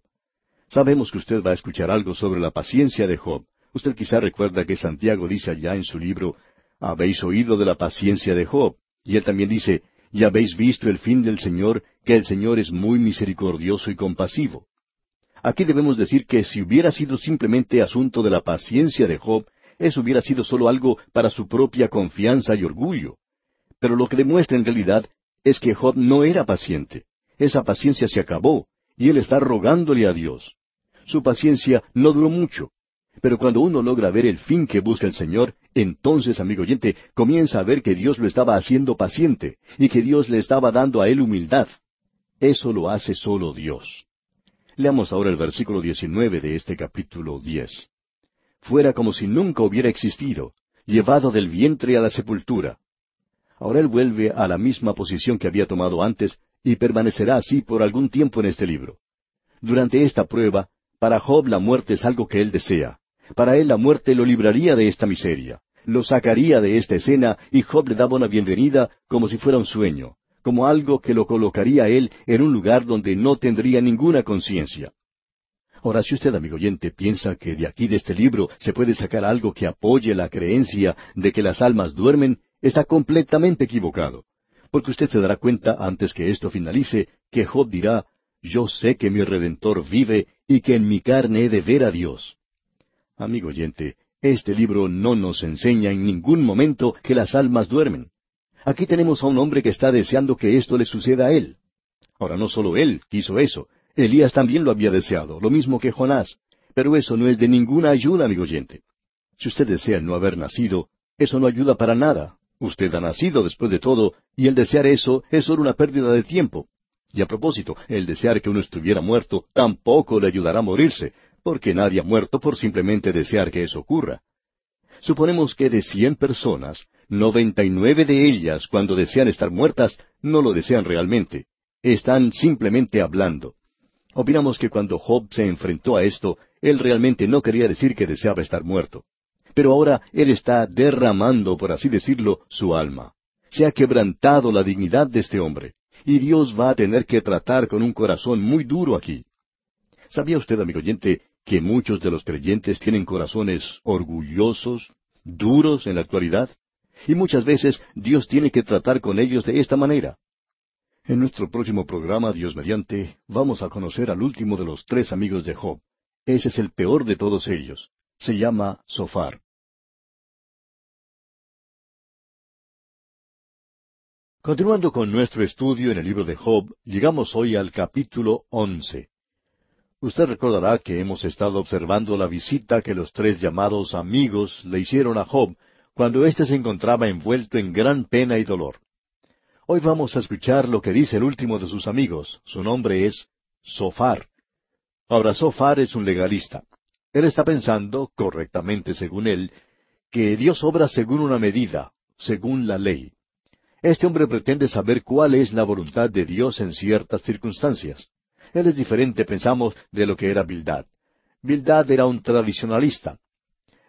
Speaker 1: Sabemos que usted va a escuchar algo sobre la paciencia de Job. Usted quizá recuerda que Santiago dice allá en su libro, habéis oído de la paciencia de Job. Y él también dice, y habéis visto el fin del Señor, que el Señor es muy misericordioso y compasivo. Aquí debemos decir que si hubiera sido simplemente asunto de la paciencia de Job, eso hubiera sido solo algo para su propia confianza y orgullo. Pero lo que demuestra en realidad es que Job no era paciente. Esa paciencia se acabó, y él está rogándole a Dios. Su paciencia no duró mucho. Pero cuando uno logra ver el fin que busca el Señor, entonces, amigo oyente, comienza a ver que Dios lo estaba haciendo paciente y que Dios le estaba dando a él humildad. Eso lo hace solo Dios. Leamos ahora el versículo 19 de este capítulo 10. Fuera como si nunca hubiera existido, llevado del vientre a la sepultura. Ahora él vuelve a la misma posición que había tomado antes y permanecerá así por algún tiempo en este libro. Durante esta prueba, para Job la muerte es algo que él desea. Para él la muerte lo libraría de esta miseria, lo sacaría de esta escena y Job le daba una bienvenida como si fuera un sueño como algo que lo colocaría a él en un lugar donde no tendría ninguna conciencia. Ahora, si usted, amigo oyente, piensa que de aquí de este libro se puede sacar algo que apoye la creencia de que las almas duermen, está completamente equivocado. Porque usted se dará cuenta, antes que esto finalice, que Job dirá, Yo sé que mi Redentor vive y que en mi carne he de ver a Dios. Amigo oyente, este libro no nos enseña en ningún momento que las almas duermen. Aquí tenemos a un hombre que está deseando que esto le suceda a él. Ahora, no solo él quiso eso, Elías también lo había deseado, lo mismo que Jonás. Pero eso no es de ninguna ayuda, amigo oyente. Si usted desea no haber nacido, eso no ayuda para nada. Usted ha nacido después de todo, y el desear eso es solo una pérdida de tiempo. Y a propósito, el desear que uno estuviera muerto tampoco le ayudará a morirse, porque nadie ha muerto por simplemente desear que eso ocurra. Suponemos que de cien personas, noventa y nueve de ellas, cuando desean estar muertas, no lo desean realmente. Están simplemente hablando. Opinamos que cuando Job se enfrentó a esto, él realmente no quería decir que deseaba estar muerto. Pero ahora él está derramando, por así decirlo, su alma. Se ha quebrantado la dignidad de este hombre. Y Dios va a tener que tratar con un corazón muy duro aquí. ¿Sabía usted, amigo oyente, que muchos de los creyentes tienen corazones orgullosos, duros en la actualidad? Y muchas veces Dios tiene que tratar con ellos de esta manera. En nuestro próximo programa, Dios mediante, vamos a conocer al último de los tres amigos de Job. Ese es el peor de todos ellos. Se llama Sofar. Continuando con nuestro estudio en el libro de Job, llegamos hoy al capítulo once. Usted recordará que hemos estado observando la visita que los tres llamados amigos le hicieron a Job cuando éste se encontraba envuelto en gran pena y dolor. Hoy vamos a escuchar lo que dice el último de sus amigos. Su nombre es Sofar. Ahora, Sofar es un legalista. Él está pensando, correctamente según él, que Dios obra según una medida, según la ley. Este hombre pretende saber cuál es la voluntad de Dios en ciertas circunstancias. Él es diferente, pensamos, de lo que era Bildad. Bildad era un tradicionalista.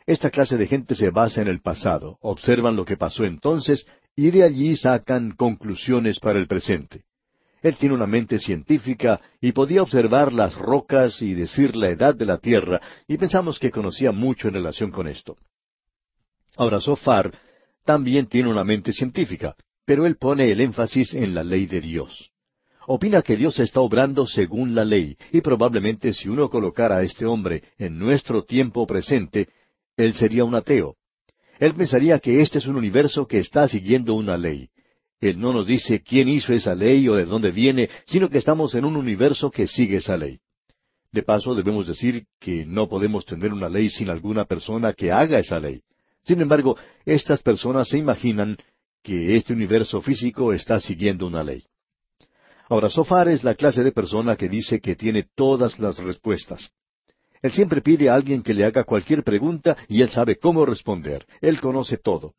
Speaker 1: Esta clase de gente se basa en el pasado, observan lo que pasó entonces y de allí sacan conclusiones para el presente. Él tiene una mente científica y podía observar las rocas y decir la edad de la Tierra, y pensamos que conocía mucho en relación con esto. Ahora, Sofar también tiene una mente científica, pero él pone el énfasis en la ley de Dios. Opina que Dios está obrando según la ley, y probablemente si uno colocara a este hombre en nuestro tiempo presente, él sería un ateo. Él pensaría que este es un universo que está siguiendo una ley. Él no nos dice quién hizo esa ley o de dónde viene, sino que estamos en un universo que sigue esa ley. De paso, debemos decir que no podemos tener una ley sin alguna persona que haga esa ley. Sin embargo, estas personas se imaginan que este universo físico está siguiendo una ley. Ahora, Sofar es la clase de persona que dice que tiene todas las respuestas. Él siempre pide a alguien que le haga cualquier pregunta y él sabe cómo responder. Él conoce todo.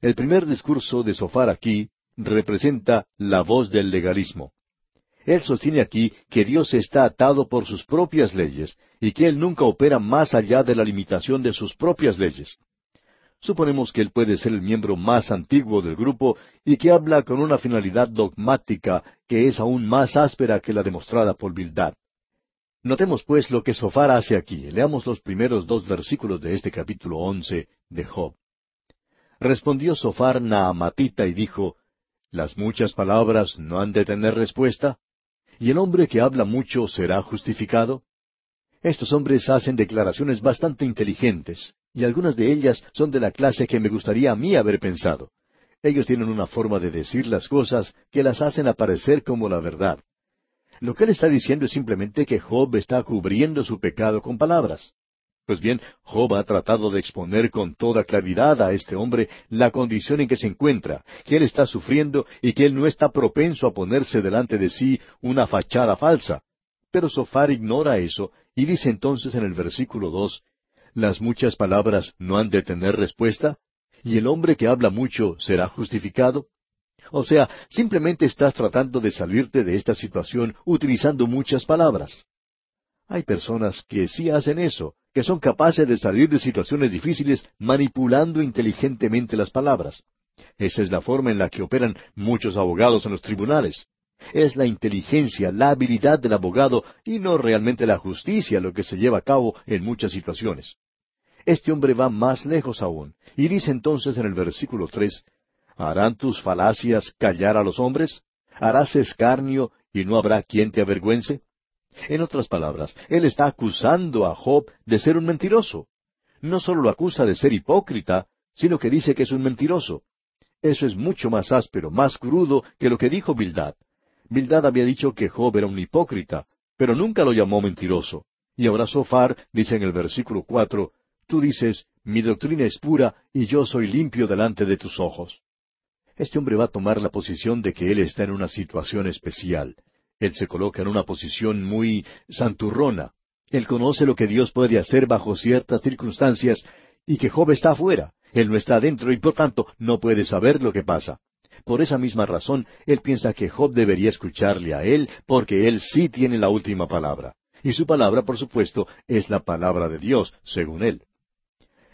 Speaker 1: El primer discurso de Sofar aquí representa la voz del legalismo. Él sostiene aquí que Dios está atado por sus propias leyes y que Él nunca opera más allá de la limitación de sus propias leyes. Suponemos que Él puede ser el miembro más antiguo del grupo y que habla con una finalidad dogmática que es aún más áspera que la demostrada por Bildad. Notemos pues lo que Sofar hace aquí. Leamos los primeros dos versículos de este capítulo once de Job. Respondió Sofar Naamatita y dijo, ¿Las muchas palabras no han de tener respuesta? ¿Y el hombre que habla mucho será justificado? Estos hombres hacen declaraciones bastante inteligentes, y algunas de ellas son de la clase que me gustaría a mí haber pensado. Ellos tienen una forma de decir las cosas que las hacen aparecer como la verdad. Lo que él está diciendo es simplemente que Job está cubriendo su pecado con palabras. Pues bien, Job ha tratado de exponer con toda claridad a este hombre la condición en que se encuentra, que él está sufriendo y que él no está propenso a ponerse delante de sí una fachada falsa. Pero Sofar ignora eso y dice entonces en el versículo dos, ¿Las muchas palabras no han de tener respuesta? ¿Y el hombre que habla mucho será justificado? O sea, simplemente estás tratando de salirte de esta situación utilizando muchas palabras. Hay personas que sí hacen eso, que son capaces de salir de situaciones difíciles manipulando inteligentemente las palabras. Esa es la forma en la que operan muchos abogados en los tribunales. Es la inteligencia, la habilidad del abogado y no realmente la justicia lo que se lleva a cabo en muchas situaciones. Este hombre va más lejos aún, y dice entonces en el versículo tres, ¿Harán tus falacias callar a los hombres? ¿Harás escarnio y no habrá quien te avergüence? En otras palabras, él está acusando a Job de ser un mentiroso. No solo lo acusa de ser hipócrita, sino que dice que es un mentiroso. Eso es mucho más áspero, más crudo que lo que dijo Bildad. Bildad había dicho que Job era un hipócrita, pero nunca lo llamó mentiroso. Y ahora Sofar dice en el versículo cuatro, Tú dices, mi doctrina es pura y yo soy limpio delante de tus ojos. Este hombre va a tomar la posición de que él está en una situación especial. Él se coloca en una posición muy santurrona. Él conoce lo que Dios puede hacer bajo ciertas circunstancias y que Job está afuera. Él no está adentro y por tanto no puede saber lo que pasa. Por esa misma razón, él piensa que Job debería escucharle a él porque él sí tiene la última palabra. Y su palabra, por supuesto, es la palabra de Dios, según él.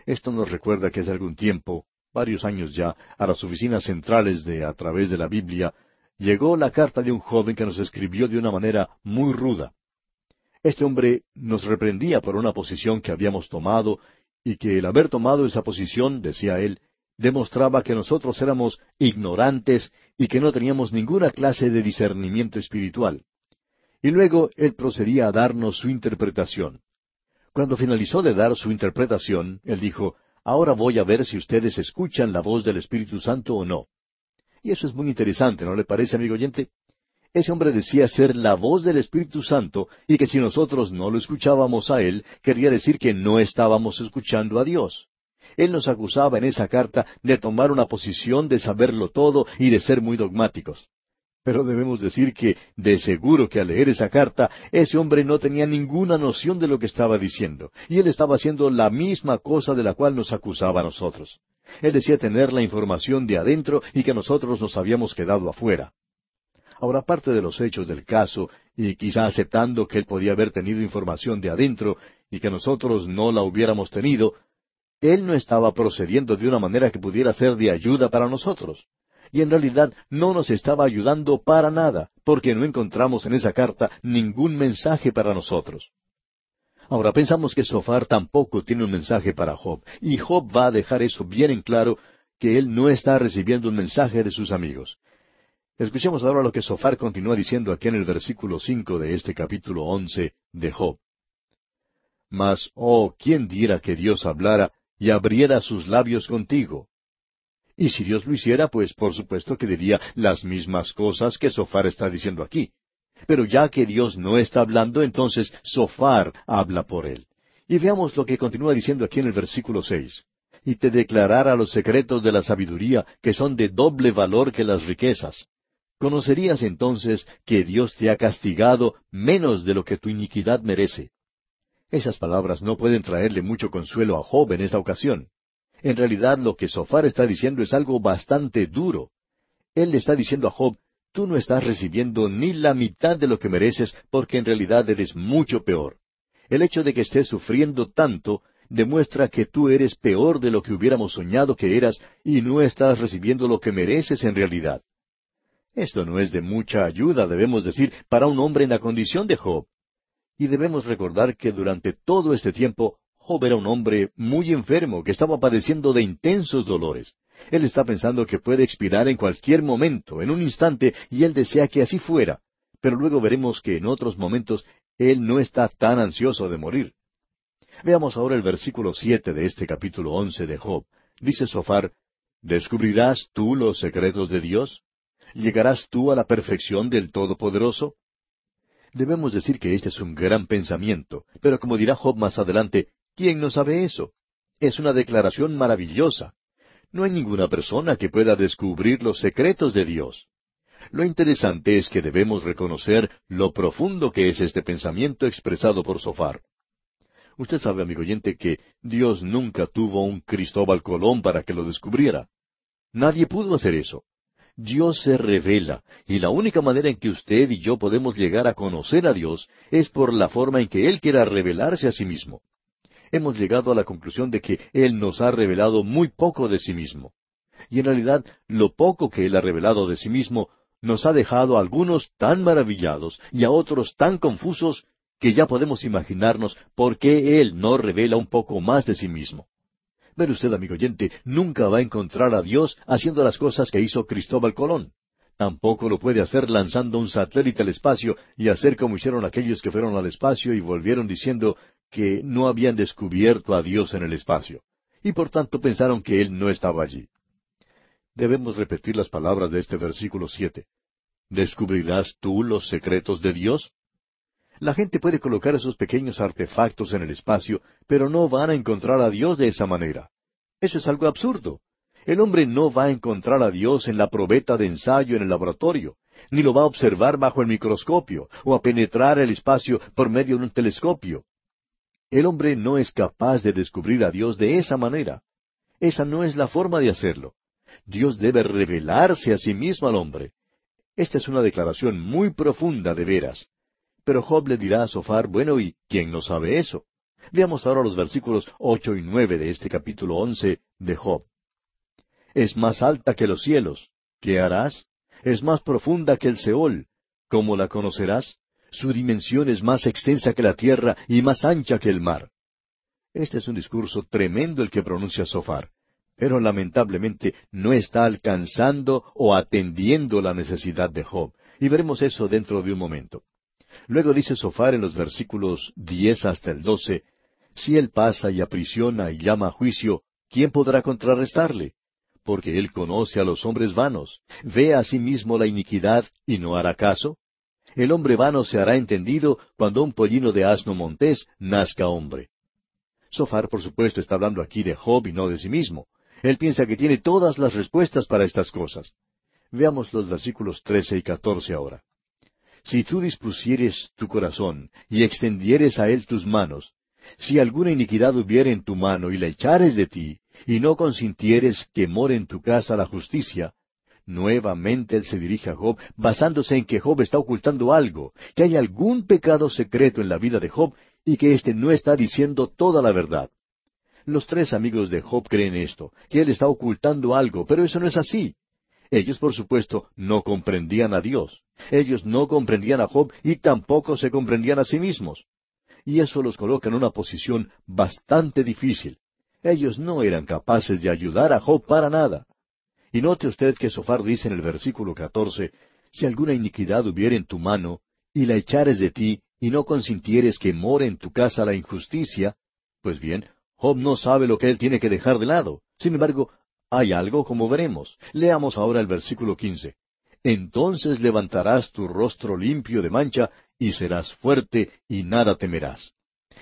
Speaker 1: Esto nos recuerda que hace algún tiempo, varios años ya, a las oficinas centrales de A través de la Biblia, llegó la carta de un joven que nos escribió de una manera muy ruda. Este hombre nos reprendía por una posición que habíamos tomado y que el haber tomado esa posición, decía él, demostraba que nosotros éramos ignorantes y que no teníamos ninguna clase de discernimiento espiritual. Y luego él procedía a darnos su interpretación. Cuando finalizó de dar su interpretación, él dijo, Ahora voy a ver si ustedes escuchan la voz del Espíritu Santo o no. Y eso es muy interesante, ¿no le parece, amigo oyente? Ese hombre decía ser la voz del Espíritu Santo y que si nosotros no lo escuchábamos a Él, quería decir que no estábamos escuchando a Dios. Él nos acusaba en esa carta de tomar una posición de saberlo todo y de ser muy dogmáticos. Pero debemos decir que, de seguro que al leer esa carta, ese hombre no tenía ninguna noción de lo que estaba diciendo, y él estaba haciendo la misma cosa de la cual nos acusaba a nosotros. Él decía tener la información de adentro y que nosotros nos habíamos quedado afuera. Ahora, aparte de los hechos del caso, y quizá aceptando que él podía haber tenido información de adentro y que nosotros no la hubiéramos tenido, él no estaba procediendo de una manera que pudiera ser de ayuda para nosotros. Y en realidad no nos estaba ayudando para nada, porque no encontramos en esa carta ningún mensaje para nosotros. Ahora pensamos que Sofar tampoco tiene un mensaje para Job, y Job va a dejar eso bien en claro, que él no está recibiendo un mensaje de sus amigos. Escuchemos ahora lo que Sofar continúa diciendo aquí en el versículo cinco de este capítulo once de Job. Mas, oh, ¿quién diera que Dios hablara y abriera sus labios contigo? Y si Dios lo hiciera, pues por supuesto que diría las mismas cosas que Sofar está diciendo aquí. Pero ya que Dios no está hablando, entonces Sofar habla por él. Y veamos lo que continúa diciendo aquí en el versículo seis. Y te declarara los secretos de la sabiduría, que son de doble valor que las riquezas, conocerías entonces que Dios te ha castigado menos de lo que tu iniquidad merece. Esas palabras no pueden traerle mucho consuelo a Job en esta ocasión. En realidad lo que Sofar está diciendo es algo bastante duro. Él le está diciendo a Job, tú no estás recibiendo ni la mitad de lo que mereces porque en realidad eres mucho peor. El hecho de que estés sufriendo tanto demuestra que tú eres peor de lo que hubiéramos soñado que eras y no estás recibiendo lo que mereces en realidad. Esto no es de mucha ayuda, debemos decir, para un hombre en la condición de Job. Y debemos recordar que durante todo este tiempo Job era un hombre muy enfermo, que estaba padeciendo de intensos dolores. Él está pensando que puede expirar en cualquier momento, en un instante, y él desea que así fuera. Pero luego veremos que en otros momentos él no está tan ansioso de morir. Veamos ahora el versículo siete de este capítulo once de Job. Dice Sofar, ¿Descubrirás tú los secretos de Dios? ¿Llegarás tú a la perfección del Todopoderoso? Debemos decir que este es un gran pensamiento, pero como dirá Job más adelante, ¿quién no sabe eso? Es una declaración maravillosa. No hay ninguna persona que pueda descubrir los secretos de Dios. Lo interesante es que debemos reconocer lo profundo que es este pensamiento expresado por Sofar. Usted sabe, amigo oyente, que Dios nunca tuvo un Cristóbal Colón para que lo descubriera. Nadie pudo hacer eso. Dios se revela, y la única manera en que usted y yo podemos llegar a conocer a Dios es por la forma en que Él quiera revelarse a sí mismo. Hemos llegado a la conclusión de que Él nos ha revelado muy poco de sí mismo. Y en realidad, lo poco que Él ha revelado de sí mismo nos ha dejado a algunos tan maravillados y a otros tan confusos que ya podemos imaginarnos por qué Él no revela un poco más de sí mismo. Pero usted, amigo oyente, nunca va a encontrar a Dios haciendo las cosas que hizo Cristóbal Colón. Tampoco lo puede hacer lanzando un satélite al espacio y hacer como hicieron aquellos que fueron al espacio y volvieron diciendo que no habían descubierto a Dios en el espacio. Y por tanto pensaron que Él no estaba allí. Debemos repetir las palabras de este versículo siete. ¿Descubrirás tú los secretos de Dios? La gente puede colocar esos pequeños artefactos en el espacio, pero no van a encontrar a Dios de esa manera. Eso es algo absurdo. El hombre no va a encontrar a Dios en la probeta de ensayo en el laboratorio, ni lo va a observar bajo el microscopio, o a penetrar el espacio por medio de un telescopio. El hombre no es capaz de descubrir a Dios de esa manera. Esa no es la forma de hacerlo. Dios debe revelarse a sí mismo al hombre. Esta es una declaración muy profunda de veras. Pero Job le dirá a Sofar, bueno, ¿y quién no sabe eso? Veamos ahora los versículos ocho y nueve de este capítulo once de Job. Es más alta que los cielos. ¿Qué harás? Es más profunda que el Seol. ¿Cómo la conocerás? Su dimensión es más extensa que la tierra y más ancha que el mar. Este es un discurso tremendo el que pronuncia Sofar, pero lamentablemente no está alcanzando o atendiendo la necesidad de Job, y veremos eso dentro de un momento. Luego dice Sofar en los versículos diez hasta el doce, Si él pasa y aprisiona y llama a juicio, ¿quién podrá contrarrestarle? Porque él conoce a los hombres vanos, ve a sí mismo la iniquidad y no hará caso. El hombre vano se hará entendido cuando un pollino de asno montés nazca hombre. Sofar, por supuesto, está hablando aquí de Job y no de sí mismo. Él piensa que tiene todas las respuestas para estas cosas. Veamos los versículos trece y catorce ahora. Si tú dispusieres tu corazón y extendieres a él tus manos, Si alguna iniquidad hubiere en tu mano y la echares de ti, y no consintieres que more en tu casa la justicia, nuevamente él se dirige a Job basándose en que Job está ocultando algo, que hay algún pecado secreto en la vida de Job y que éste no está diciendo toda la verdad. Los tres amigos de Job creen esto, que él está ocultando algo, pero eso no es así. Ellos, por supuesto, no comprendían a Dios. Ellos no comprendían a Job y tampoco se comprendían a sí mismos. Y eso los coloca en una posición bastante difícil. Ellos no eran capaces de ayudar a Job para nada. Y note usted que Sofar dice en el versículo catorce, Si alguna iniquidad hubiere en tu mano, y la echares de ti, y no consintieres que more en tu casa la injusticia, pues bien, Job no sabe lo que él tiene que dejar de lado. Sin embargo, hay algo como veremos. Leamos ahora el versículo quince. Entonces levantarás tu rostro limpio de mancha, y serás fuerte, y nada temerás.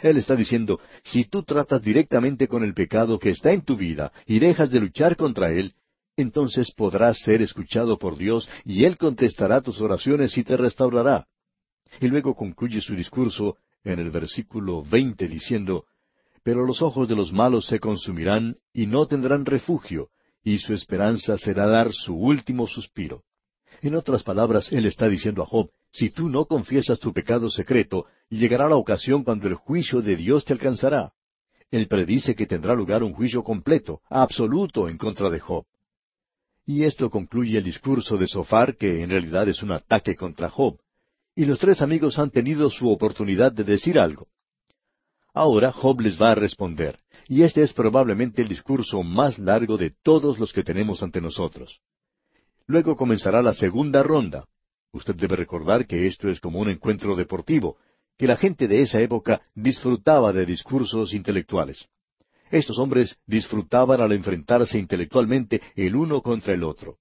Speaker 1: Él está diciendo, si tú tratas directamente con el pecado que está en tu vida y dejas de luchar contra él, entonces podrás ser escuchado por Dios y Él contestará tus oraciones y te restaurará. Y luego concluye su discurso en el versículo veinte diciendo, Pero los ojos de los malos se consumirán y no tendrán refugio, y su esperanza será dar su último suspiro. En otras palabras, él está diciendo a Job, si tú no confiesas tu pecado secreto, llegará la ocasión cuando el juicio de Dios te alcanzará. Él predice que tendrá lugar un juicio completo, absoluto en contra de Job. Y esto concluye el discurso de Sofar, que en realidad es un ataque contra Job y los tres amigos han tenido su oportunidad de decir algo. Ahora Job les va a responder, y este es probablemente el discurso más largo de todos los que tenemos ante nosotros. Luego comenzará la segunda ronda. Usted debe recordar que esto es como un encuentro deportivo, que la gente de esa época disfrutaba de discursos intelectuales. Estos hombres disfrutaban al enfrentarse intelectualmente el uno contra el otro.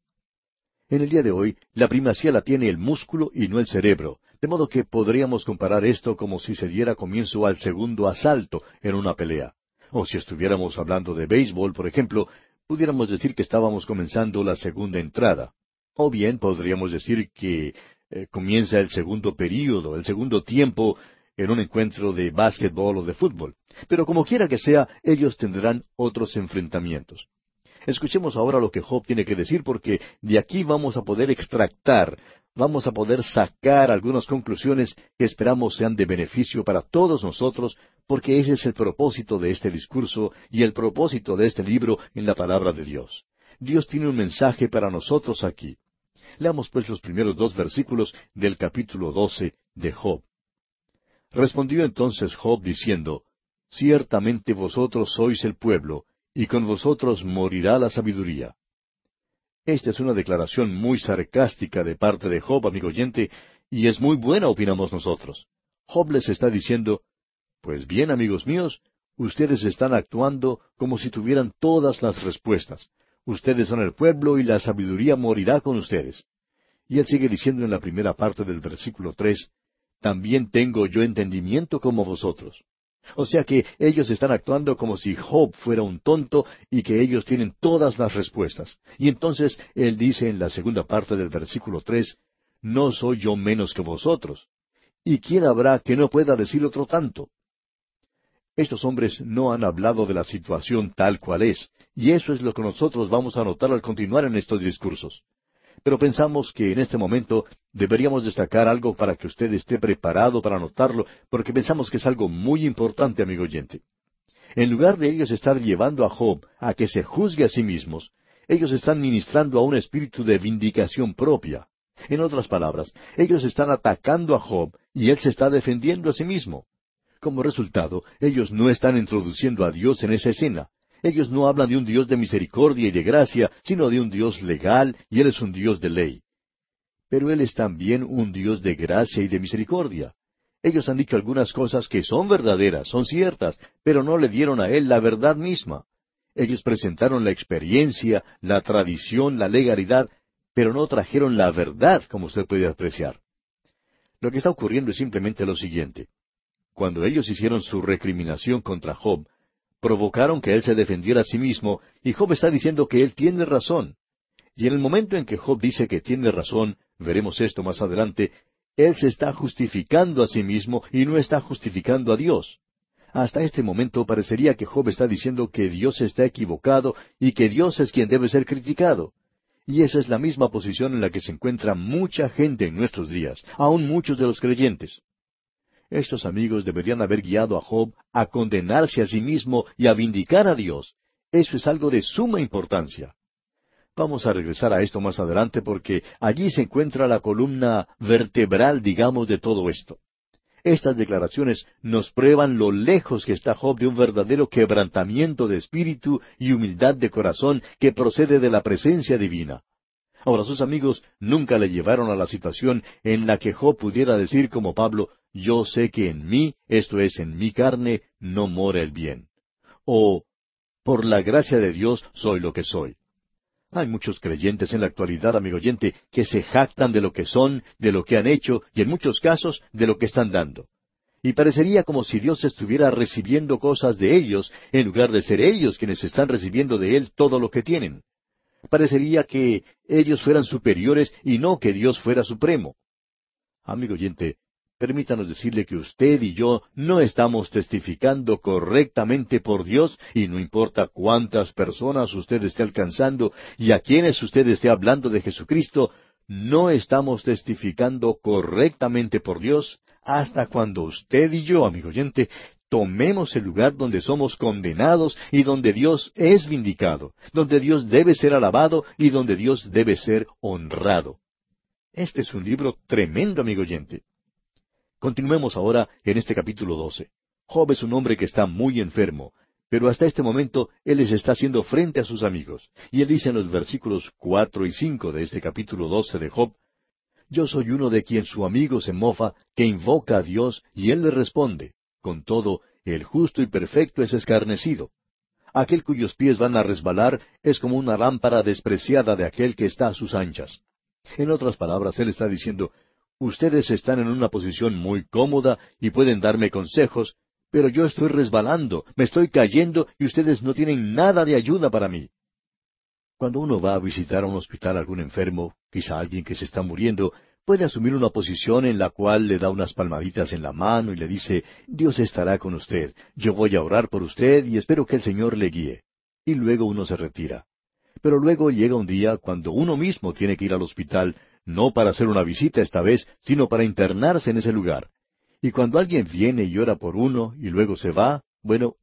Speaker 1: En el día de hoy, la primacía la tiene el músculo y no el cerebro, de modo que podríamos comparar esto como si se diera comienzo al segundo asalto en una pelea. O si estuviéramos hablando de béisbol, por ejemplo, pudiéramos decir que estábamos comenzando la segunda entrada. O bien podríamos decir que eh, comienza el segundo período, el segundo tiempo en un encuentro de básquetbol o de fútbol. Pero como quiera que sea, ellos tendrán otros enfrentamientos. Escuchemos ahora lo que Job tiene que decir porque de aquí vamos a poder extractar, vamos a poder sacar algunas conclusiones que esperamos sean de beneficio para todos nosotros porque ese es el propósito de este discurso y el propósito de este libro en la palabra de Dios. Dios tiene un mensaje para nosotros aquí. Leamos pues los primeros dos versículos del capítulo doce de Job. Respondió entonces Job diciendo, Ciertamente vosotros sois el pueblo, y con vosotros morirá la sabiduría. Esta es una declaración muy sarcástica de parte de Job, amigo oyente, y es muy buena, opinamos nosotros. Job les está diciendo, Pues bien, amigos míos, ustedes están actuando como si tuvieran todas las respuestas. Ustedes son el pueblo y la sabiduría morirá con ustedes. Y él sigue diciendo en la primera parte del versículo tres, También tengo yo entendimiento como vosotros. O sea que ellos están actuando como si Job fuera un tonto y que ellos tienen todas las respuestas. Y entonces él dice en la segunda parte del versículo tres, No soy yo menos que vosotros. ¿Y quién habrá que no pueda decir otro tanto? Estos hombres no han hablado de la situación tal cual es, y eso es lo que nosotros vamos a notar al continuar en estos discursos. Pero pensamos que en este momento deberíamos destacar algo para que usted esté preparado para notarlo, porque pensamos que es algo muy importante, amigo oyente. En lugar de ellos estar llevando a Job a que se juzgue a sí mismos, ellos están ministrando a un espíritu de vindicación propia. En otras palabras, ellos están atacando a Job y él se está defendiendo a sí mismo. Como resultado, ellos no están introduciendo a Dios en esa escena. Ellos no hablan de un Dios de misericordia y de gracia, sino de un Dios legal, y Él es un Dios de ley. Pero Él es también un Dios de gracia y de misericordia. Ellos han dicho algunas cosas que son verdaderas, son ciertas, pero no le dieron a Él la verdad misma. Ellos presentaron la experiencia, la tradición, la legalidad, pero no trajeron la verdad, como usted puede apreciar. Lo que está ocurriendo es simplemente lo siguiente. Cuando ellos hicieron su recriminación contra Job, provocaron que él se defendiera a sí mismo, y Job está diciendo que él tiene razón. Y en el momento en que Job dice que tiene razón, veremos esto más adelante, él se está justificando a sí mismo y no está justificando a Dios. Hasta este momento parecería que Job está diciendo que Dios está equivocado y que Dios es quien debe ser criticado. Y esa es la misma posición en la que se encuentra mucha gente en nuestros días, aun muchos de los creyentes. Estos amigos deberían haber guiado a Job a condenarse a sí mismo y a vindicar a Dios. Eso es algo de suma importancia. Vamos a regresar a esto más adelante porque allí se encuentra la columna vertebral, digamos, de todo esto. Estas declaraciones nos prueban lo lejos que está Job de un verdadero quebrantamiento de espíritu y humildad de corazón que procede de la presencia divina. Ahora sus amigos nunca le llevaron a la situación en la que Job pudiera decir como Pablo, yo sé que en mí, esto es, en mi carne, no mora el bien. O, por la gracia de Dios soy lo que soy. Hay muchos creyentes en la actualidad, amigo oyente, que se jactan de lo que son, de lo que han hecho y en muchos casos de lo que están dando. Y parecería como si Dios estuviera recibiendo cosas de ellos en lugar de ser ellos quienes están recibiendo de Él todo lo que tienen. Parecería que ellos fueran superiores y no que Dios fuera supremo. Amigo oyente, Permítanos decirle que usted y yo no estamos testificando correctamente por Dios y no importa cuántas personas usted esté alcanzando y a quienes usted esté hablando de Jesucristo, no estamos testificando correctamente por Dios hasta cuando usted y yo, amigo oyente, tomemos el lugar donde somos condenados y donde Dios es vindicado, donde Dios debe ser alabado y donde Dios debe ser honrado. Este es un libro tremendo, amigo oyente. Continuemos ahora en este capítulo 12. Job es un hombre que está muy enfermo, pero hasta este momento él les está haciendo frente a sus amigos. Y él dice en los versículos cuatro y cinco de este capítulo 12 de Job, Yo soy uno de quien su amigo se mofa, que invoca a Dios, y él le responde. Con todo, el justo y perfecto es escarnecido. Aquel cuyos pies van a resbalar es como una lámpara despreciada de aquel que está a sus anchas. En otras palabras, él está diciendo, Ustedes están en una posición muy cómoda y pueden darme consejos, pero yo estoy resbalando, me estoy cayendo y ustedes no tienen nada de ayuda para mí. Cuando uno va a visitar a un hospital algún enfermo, quizá alguien que se está muriendo, puede asumir una posición en la cual le da unas palmaditas en la mano y le dice, Dios estará con usted, yo voy a orar por usted y espero que el Señor le guíe. Y luego uno se retira. Pero luego llega un día cuando uno mismo tiene que ir al hospital no para hacer una visita esta vez, sino para internarse en ese lugar. Y cuando alguien viene y ora por uno y luego se va, bueno,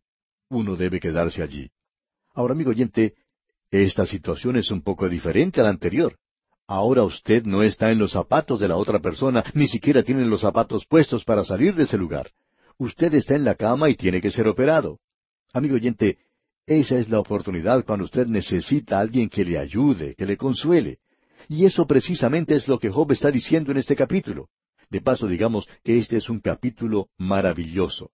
Speaker 1: uno debe quedarse allí. Ahora, amigo oyente, esta situación es un poco diferente a la anterior. Ahora usted no está en los zapatos de la otra persona, ni siquiera tiene los zapatos puestos para salir de ese lugar. Usted está en la cama y tiene que ser operado. Amigo oyente, esa es la oportunidad cuando usted necesita a alguien que le ayude, que le consuele. Y eso precisamente es lo que Job está diciendo en este capítulo. De paso, digamos que este es un capítulo maravilloso.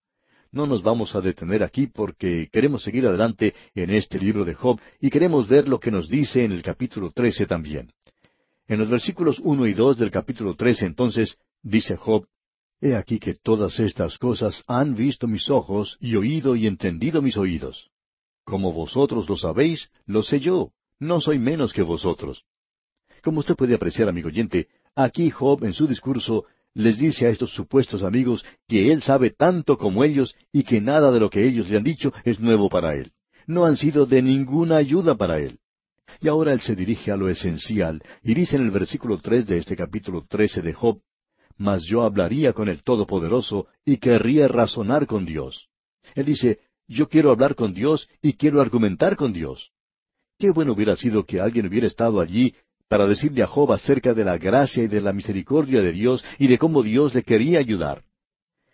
Speaker 1: No nos vamos a detener aquí porque queremos seguir adelante en este libro de Job y queremos ver lo que nos dice en el capítulo trece también. En los versículos uno y dos del capítulo trece entonces dice Job, He aquí que todas estas cosas han visto mis ojos y oído y entendido mis oídos. Como vosotros lo sabéis, lo sé yo, no soy menos que vosotros. Como usted puede apreciar, amigo oyente, aquí Job en su discurso les dice a estos supuestos amigos que él sabe tanto como ellos y que nada de lo que ellos le han dicho es nuevo para él. No han sido de ninguna ayuda para él. Y ahora él se dirige a lo esencial y dice en el versículo tres de este capítulo trece de Job, Mas yo hablaría con el Todopoderoso y querría razonar con Dios. Él dice, yo quiero hablar con Dios y quiero argumentar con Dios. Qué bueno hubiera sido que alguien hubiera estado allí para decirle a Job acerca de la gracia y de la misericordia de Dios y de cómo Dios le quería ayudar.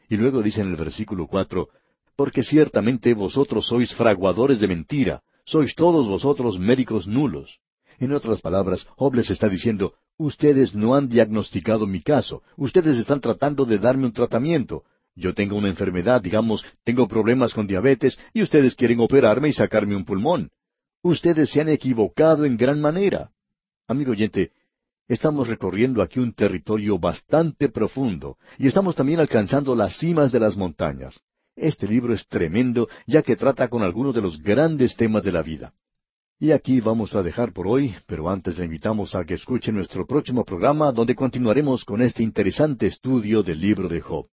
Speaker 1: Y luego dice en el versículo cuatro, Porque ciertamente vosotros sois fraguadores de mentira, sois todos vosotros médicos nulos. En otras palabras, Job les está diciendo, ustedes no han diagnosticado mi caso, ustedes están tratando de darme un tratamiento. Yo tengo una enfermedad, digamos, tengo problemas con diabetes, y ustedes quieren operarme y sacarme un pulmón. Ustedes se han equivocado en gran manera. Amigo oyente, estamos recorriendo aquí un territorio bastante profundo y estamos también alcanzando las cimas de las montañas. Este libro es tremendo ya que trata con algunos de los grandes temas de la vida. Y aquí vamos a dejar por hoy, pero antes le invitamos a que escuche nuestro próximo programa donde continuaremos con este interesante estudio del libro de Job.